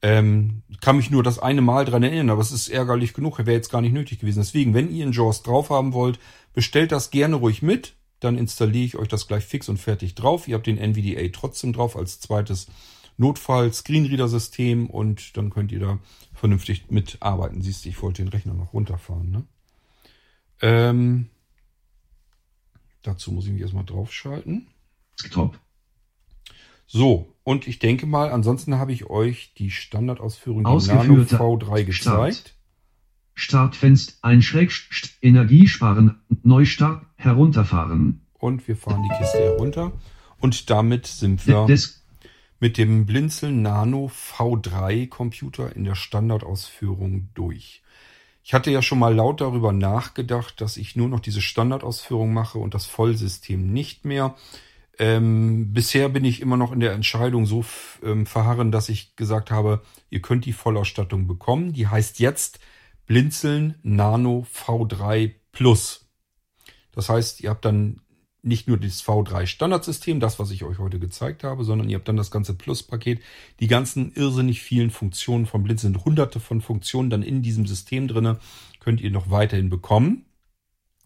Ähm, kann mich nur das eine Mal dran erinnern, aber es ist ärgerlich genug, wäre jetzt gar nicht nötig gewesen. Deswegen, wenn ihr einen JAWS drauf haben wollt, bestellt das gerne ruhig mit, dann installiere ich euch das gleich fix und fertig drauf. Ihr habt den NVDA trotzdem drauf als zweites Notfall-Screenreader-System und dann könnt ihr da vernünftig mitarbeiten. Siehst du, ich wollte den Rechner noch runterfahren. Ne? Ähm, dazu muss ich mich erstmal draufschalten. Top. So, und ich denke mal, ansonsten habe ich euch die Standardausführung der Nano V3 gezeigt. Startfenster, ein Schräg, Energiesparen, Neustart, herunterfahren. Und wir fahren die Kiste herunter. Und damit sind wir Des mit dem Blinzeln Nano V3 Computer in der Standardausführung durch. Ich hatte ja schon mal laut darüber nachgedacht, dass ich nur noch diese Standardausführung mache und das Vollsystem nicht mehr. Ähm, bisher bin ich immer noch in der Entscheidung so ähm, verharren, dass ich gesagt habe, ihr könnt die Vollausstattung bekommen. Die heißt jetzt Blinzeln Nano V3 Plus. Das heißt, ihr habt dann nicht nur das V3 Standardsystem, das, was ich euch heute gezeigt habe, sondern ihr habt dann das ganze Plus-Paket, die ganzen irrsinnig vielen Funktionen von Blinzeln, hunderte von Funktionen dann in diesem System drinne, könnt ihr noch weiterhin bekommen.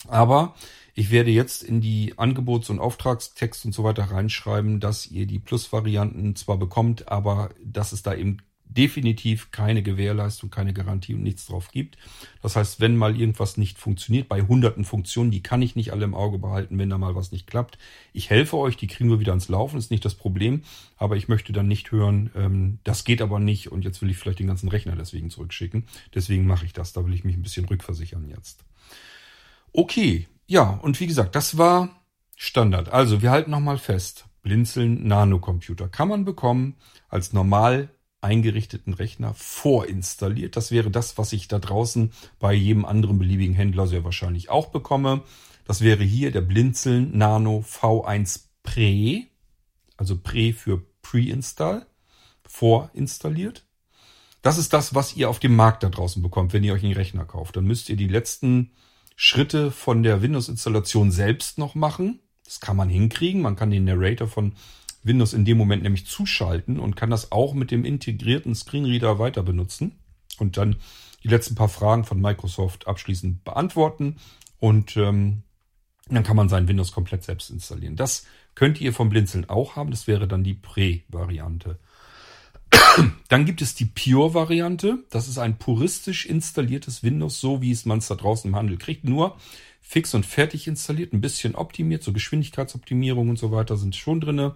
Aber ich werde jetzt in die Angebots- und Auftragstext und so weiter reinschreiben, dass ihr die Plus-Varianten zwar bekommt, aber dass es da eben definitiv keine Gewährleistung, keine Garantie und nichts drauf gibt. Das heißt, wenn mal irgendwas nicht funktioniert, bei hunderten Funktionen, die kann ich nicht alle im Auge behalten, wenn da mal was nicht klappt. Ich helfe euch, die kriegen wir wieder ans Laufen, ist nicht das Problem, aber ich möchte dann nicht hören, ähm, das geht aber nicht und jetzt will ich vielleicht den ganzen Rechner deswegen zurückschicken. Deswegen mache ich das, da will ich mich ein bisschen rückversichern jetzt. Okay, ja, und wie gesagt, das war Standard. Also, wir halten nochmal fest. Blinzeln Nanocomputer kann man bekommen als normal eingerichteten Rechner vorinstalliert. Das wäre das, was ich da draußen bei jedem anderen beliebigen Händler sehr wahrscheinlich auch bekomme. Das wäre hier der Blinzeln Nano V1 Pre, also Pre für Pre-Install, vorinstalliert. Das ist das, was ihr auf dem Markt da draußen bekommt, wenn ihr euch einen Rechner kauft. Dann müsst ihr die letzten Schritte von der Windows-Installation selbst noch machen. Das kann man hinkriegen. Man kann den Narrator von Windows in dem Moment nämlich zuschalten und kann das auch mit dem integrierten Screenreader weiter benutzen und dann die letzten paar Fragen von Microsoft abschließend beantworten und ähm, dann kann man sein Windows komplett selbst installieren. Das könnt ihr vom Blinzeln auch haben. Das wäre dann die Pre-Variante. Dann gibt es die Pure-Variante. Das ist ein puristisch installiertes Windows, so wie es man es da draußen im Handel kriegt. Nur fix und fertig installiert, ein bisschen optimiert, so Geschwindigkeitsoptimierung und so weiter sind schon drinne.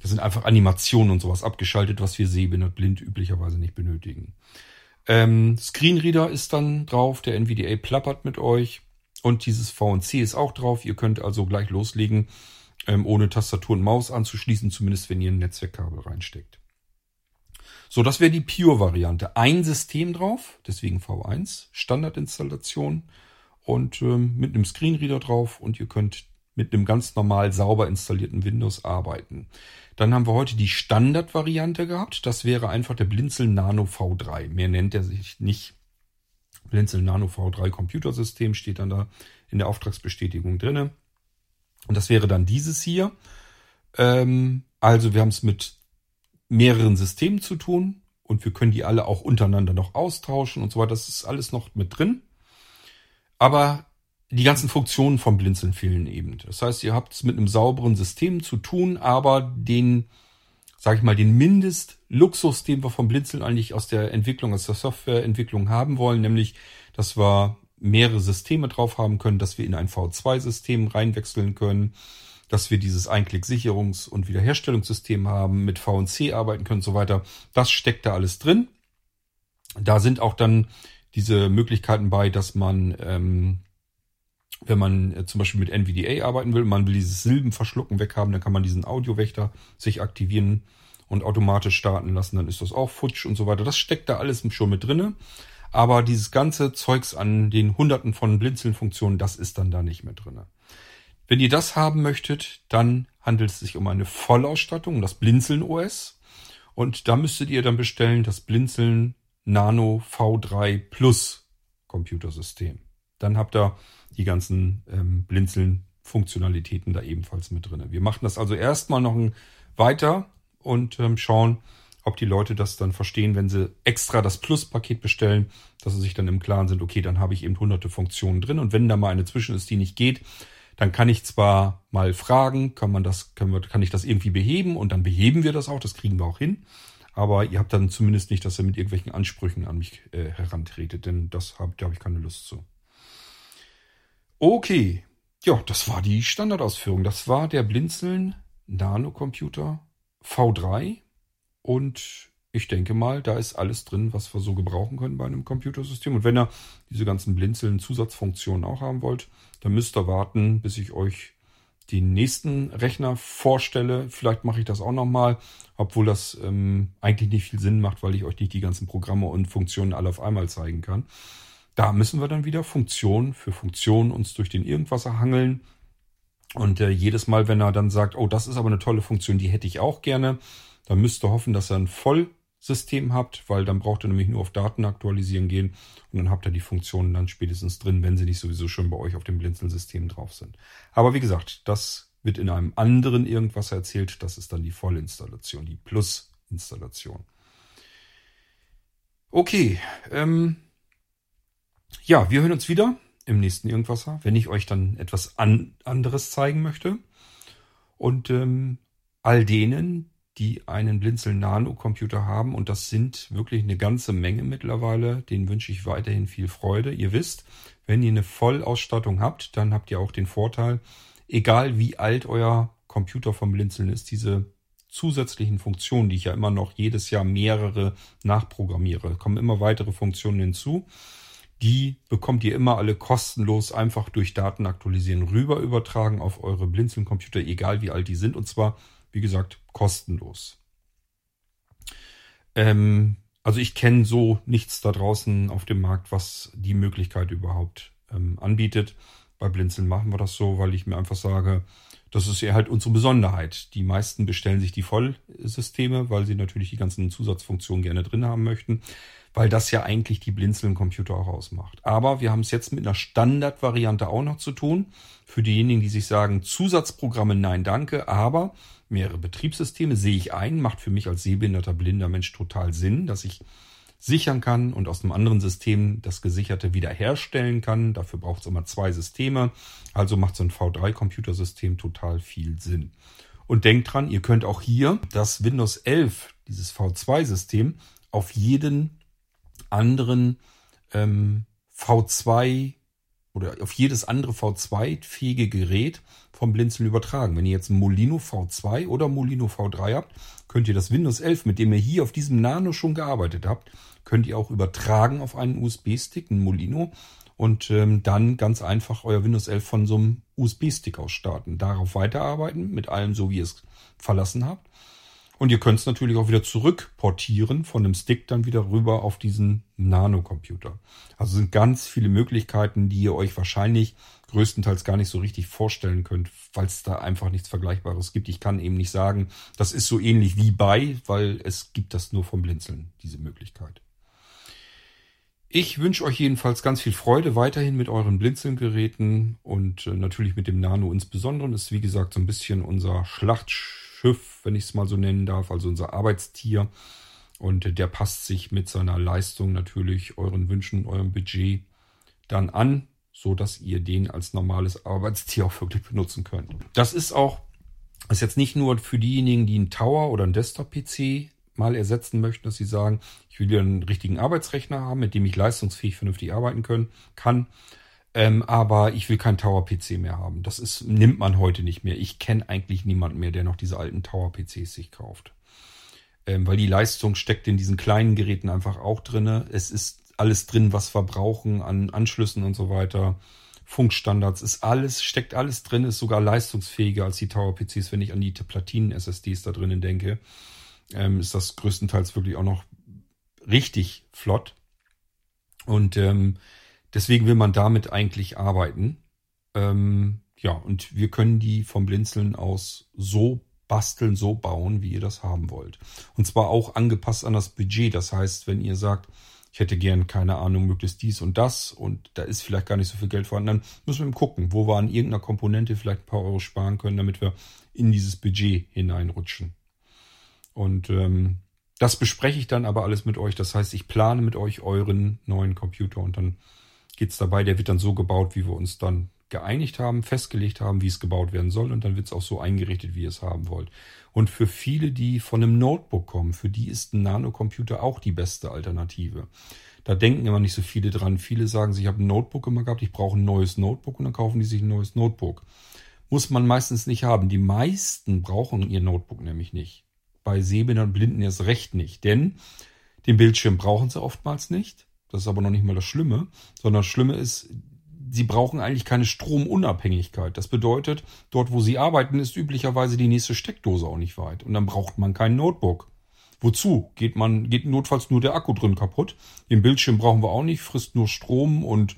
Das sind einfach Animationen und sowas abgeschaltet, was wir sehbehindert blind üblicherweise nicht benötigen. Ähm, Screenreader ist dann drauf, der NVDA plappert mit euch und dieses VNC ist auch drauf. Ihr könnt also gleich loslegen, ähm, ohne Tastatur und Maus anzuschließen, zumindest wenn ihr ein Netzwerkkabel reinsteckt. So, das wäre die Pure-Variante. Ein System drauf, deswegen V1, Standardinstallation und ähm, mit einem Screenreader drauf und ihr könnt mit einem ganz normal sauber installierten Windows arbeiten. Dann haben wir heute die Standardvariante gehabt. Das wäre einfach der Blinzel Nano V3. Mehr nennt er sich nicht. Blinzel Nano V3 Computersystem steht dann da in der Auftragsbestätigung drinne. Und das wäre dann dieses hier. Ähm, also wir haben es mit mehreren Systemen zu tun und wir können die alle auch untereinander noch austauschen und so weiter. Das ist alles noch mit drin. Aber die ganzen Funktionen vom Blinzeln fehlen eben. Das heißt, ihr habt es mit einem sauberen System zu tun, aber den, sag ich mal, den Mindestluxus, den wir vom Blinzeln eigentlich aus der Entwicklung, aus der Softwareentwicklung haben wollen, nämlich, dass wir mehrere Systeme drauf haben können, dass wir in ein V2-System reinwechseln können, dass wir dieses Einklick-Sicherungs- und Wiederherstellungssystem haben, mit VNC arbeiten können und so weiter. Das steckt da alles drin. Da sind auch dann diese Möglichkeiten bei, dass man, ähm, wenn man äh, zum Beispiel mit NVDA arbeiten will, man will dieses Silbenverschlucken weghaben, dann kann man diesen Audiowächter sich aktivieren und automatisch starten lassen, dann ist das auch futsch und so weiter. Das steckt da alles schon mit drinne. Aber dieses ganze Zeugs an den hunderten von Blinzeln-Funktionen, das ist dann da nicht mehr drinne. Wenn ihr das haben möchtet, dann handelt es sich um eine Vollausstattung, das Blinzeln OS. Und da müsstet ihr dann bestellen das Blinzeln Nano V3 Plus Computersystem. Dann habt ihr die ganzen ähm, Blinzeln-Funktionalitäten da ebenfalls mit drin. Wir machen das also erstmal noch ein weiter und ähm, schauen, ob die Leute das dann verstehen, wenn sie extra das Plus-Paket bestellen, dass sie sich dann im Klaren sind, okay, dann habe ich eben hunderte Funktionen drin und wenn da mal eine zwischen ist, die nicht geht, dann kann ich zwar mal fragen, kann man das, können wir, kann ich das irgendwie beheben und dann beheben wir das auch, das kriegen wir auch hin. Aber ihr habt dann zumindest nicht, dass ihr mit irgendwelchen Ansprüchen an mich äh, herantretet, denn das hab, da habe ich keine Lust zu. Okay, ja, das war die Standardausführung. Das war der Blinzeln Nano-Computer V3 und ich denke mal, da ist alles drin, was wir so gebrauchen können bei einem Computersystem. Und wenn ihr diese ganzen blinzeln Zusatzfunktionen auch haben wollt, dann müsst ihr warten, bis ich euch den nächsten Rechner vorstelle. Vielleicht mache ich das auch nochmal, obwohl das ähm, eigentlich nicht viel Sinn macht, weil ich euch nicht die ganzen Programme und Funktionen alle auf einmal zeigen kann. Da müssen wir dann wieder Funktion für Funktion uns durch den Irgendwasser hangeln. Und äh, jedes Mal, wenn er dann sagt, oh, das ist aber eine tolle Funktion, die hätte ich auch gerne, dann müsst ihr hoffen, dass er ein Vollsystem habt, weil dann braucht ihr nämlich nur auf Daten aktualisieren gehen und dann habt ihr die Funktionen dann spätestens drin, wenn sie nicht sowieso schon bei euch auf dem Blinzeln-System drauf sind. Aber wie gesagt, das wird in einem anderen irgendwas erzählt. Das ist dann die Vollinstallation, die Plus-Installation. Okay, ähm, ja, wir hören uns wieder im nächsten Irgendwasser, wenn ich euch dann etwas an, anderes zeigen möchte. Und ähm, all denen, die einen Blinzel Nano Computer haben und das sind wirklich eine ganze Menge mittlerweile. Den wünsche ich weiterhin viel Freude. Ihr wisst, wenn ihr eine Vollausstattung habt, dann habt ihr auch den Vorteil, egal wie alt euer Computer vom Blinzeln ist, diese zusätzlichen Funktionen, die ich ja immer noch jedes Jahr mehrere nachprogrammiere, kommen immer weitere Funktionen hinzu. Die bekommt ihr immer alle kostenlos einfach durch Daten aktualisieren rüber übertragen auf eure Blinzeln Computer, egal wie alt die sind und zwar wie gesagt, kostenlos. Ähm, also ich kenne so nichts da draußen auf dem Markt, was die Möglichkeit überhaupt ähm, anbietet. Bei Blinzeln machen wir das so, weil ich mir einfach sage, Das ist ja halt unsere Besonderheit. Die meisten bestellen sich die Vollsysteme, weil sie natürlich die ganzen Zusatzfunktionen gerne drin haben möchten, weil das ja eigentlich die Blinzeln-Computer auch ausmacht. Aber wir haben es jetzt mit einer Standardvariante auch noch zu tun. Für diejenigen, die sich sagen, Zusatzprogramme, nein, danke, aber mehrere Betriebssysteme sehe ich ein, macht für mich als sehbehinderter blinder Mensch total Sinn, dass ich sichern kann und aus einem anderen System das Gesicherte wiederherstellen kann. Dafür braucht es immer zwei Systeme. Also macht so ein V3-Computersystem total viel Sinn. Und denkt dran, ihr könnt auch hier das Windows 11, dieses V2-System, auf jeden anderen ähm, V2 oder auf jedes andere V2-fähige Gerät vom Blinzeln übertragen. Wenn ihr jetzt ein Molino V2 oder Molino V3 habt, könnt ihr das Windows 11, mit dem ihr hier auf diesem Nano schon gearbeitet habt, könnt ihr auch übertragen auf einen USB-Stick, einen Molino und ähm, dann ganz einfach euer Windows 11 von so einem USB-Stick aus starten. Darauf weiterarbeiten, mit allem so wie ihr es verlassen habt. Und ihr könnt es natürlich auch wieder zurückportieren von dem Stick dann wieder rüber auf diesen Nano-Computer. Also sind ganz viele Möglichkeiten, die ihr euch wahrscheinlich größtenteils gar nicht so richtig vorstellen könnt, weil da einfach nichts Vergleichbares gibt. Ich kann eben nicht sagen, das ist so ähnlich wie bei, weil es gibt das nur vom Blinzeln, diese Möglichkeit. Ich wünsche euch jedenfalls ganz viel Freude weiterhin mit euren Blinzelgeräten und äh, natürlich mit dem Nano insbesondere. Das ist wie gesagt so ein bisschen unser Schlachtschiff, wenn ich es mal so nennen darf, also unser Arbeitstier. Und der passt sich mit seiner Leistung natürlich euren Wünschen, eurem Budget dann an, so dass ihr den als normales Arbeitstier auch wirklich benutzen könnt. Das ist auch, ist jetzt nicht nur für diejenigen, die einen Tower oder einen Desktop-PC mal ersetzen möchten, dass sie sagen, ich will einen richtigen Arbeitsrechner haben, mit dem ich leistungsfähig vernünftig arbeiten können, kann. Ähm, aber ich will keinen Tower-PC mehr haben. Das ist, nimmt man heute nicht mehr. Ich kenne eigentlich niemanden mehr, der noch diese alten Tower-PCs sich kauft. Ähm, weil die Leistung steckt in diesen kleinen Geräten einfach auch drinne. Es ist alles drin, was verbrauchen an Anschlüssen und so weiter. Funkstandards ist alles, steckt alles drin, ist sogar leistungsfähiger als die Tower-PCs, wenn ich an die Platinen-SSDs da drinnen denke ähm, ist das größtenteils wirklich auch noch richtig flott. Und ähm, deswegen will man damit eigentlich arbeiten. Ähm, ja, und wir können die vom Blinzeln aus so basteln, so bauen, wie ihr das haben wollt. Und zwar auch angepasst an das Budget. Das heißt, wenn ihr sagt, ich hätte gern, keine Ahnung, möglichst dies und das und da ist vielleicht gar nicht so viel Geld vorhanden, dann müssen wir gucken, wo wir an irgendeiner Komponente vielleicht ein paar Euro sparen können, damit wir in dieses Budget hineinrutschen. Und ähm, das bespreche ich dann aber alles mit euch. Das heißt, ich plane mit euch euren neuen Computer und dann geht's dabei. Der wird dann so gebaut, wie wir uns dann geeinigt haben, festgelegt haben, wie es gebaut werden soll. Und dann wird's auch so eingerichtet, wie ihr es haben wollt. Und für viele, die von einem Notebook kommen, für die ist ein Nanocomputer auch die beste Alternative. Da denken immer nicht so viele dran. Viele sagen, ich habe ein Notebook immer gehabt, ich brauche ein neues Notebook und dann kaufen die sich ein neues Notebook. Muss man meistens nicht haben. Die meisten brauchen ihr Notebook nämlich nicht bei Sehbehinderten und Blinden erst recht nicht. Denn den Bildschirm brauchen sie oftmals nicht. Das ist aber noch nicht mal das Schlimme, sondern das Schlimme ist, sie brauchen eigentlich keine Stromunabhängigkeit. Das bedeutet, dort wo sie arbeiten, ist üblicherweise die nächste Steckdose auch nicht weit. Und dann braucht man kein Notebook. Wozu? Geht man, geht notfalls nur der Akku drin kaputt. Den Bildschirm brauchen wir auch nicht, frisst nur Strom und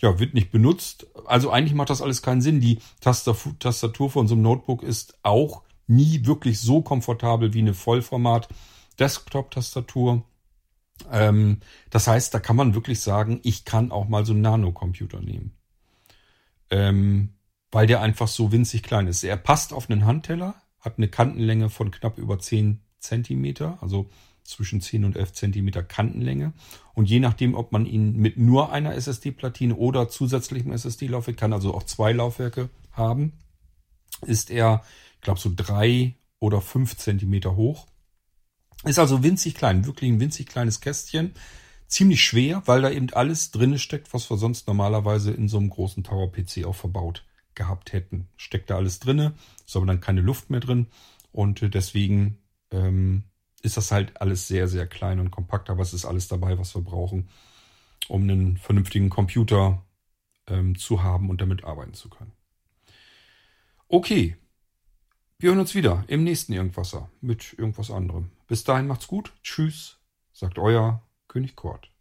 ja, wird nicht benutzt. Also eigentlich macht das alles keinen Sinn. Die Tastatur von so einem Notebook ist auch nie wirklich so komfortabel wie eine Vollformat Desktop-Tastatur. Ähm, das heißt, da kann man wirklich sagen, ich kann auch mal so einen Nano-Computer nehmen. Ähm, weil der einfach so winzig klein ist. Er passt auf einen Handteller, hat eine Kantenlänge von knapp über 10 Zentimeter, also zwischen 10 und 11 Zentimeter Kantenlänge. Und je nachdem, ob man ihn mit nur einer SSD-Platine oder zusätzlichem SSD-Laufwerk, kann also auch zwei Laufwerke haben, ist er ich glaube so drei oder fünf Zentimeter hoch. Ist also winzig klein, wirklich ein winzig kleines Kästchen. Ziemlich schwer, weil da eben alles drinne steckt, was wir sonst normalerweise in so einem großen Tower-PC auch verbaut gehabt hätten. Steckt da alles drinne, ist aber dann keine Luft mehr drin. Und äh, deswegen ähm, ist das halt alles sehr, sehr klein und kompakt, aber es ist alles dabei, was wir brauchen, um einen vernünftigen Computer ähm, zu haben und damit arbeiten zu können. Okay, wir hören uns wieder im nächsten Irgendwasser mit irgendwas anderem. Bis dahin macht's gut. Tschüss, sagt euer König Kort.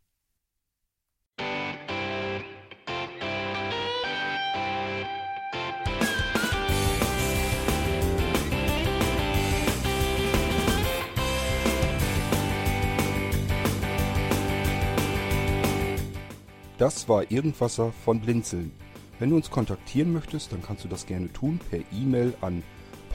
Das war Irgendwasser von Blinzeln. Wenn du uns kontaktieren möchtest, dann kannst du das gerne tun per E-Mail an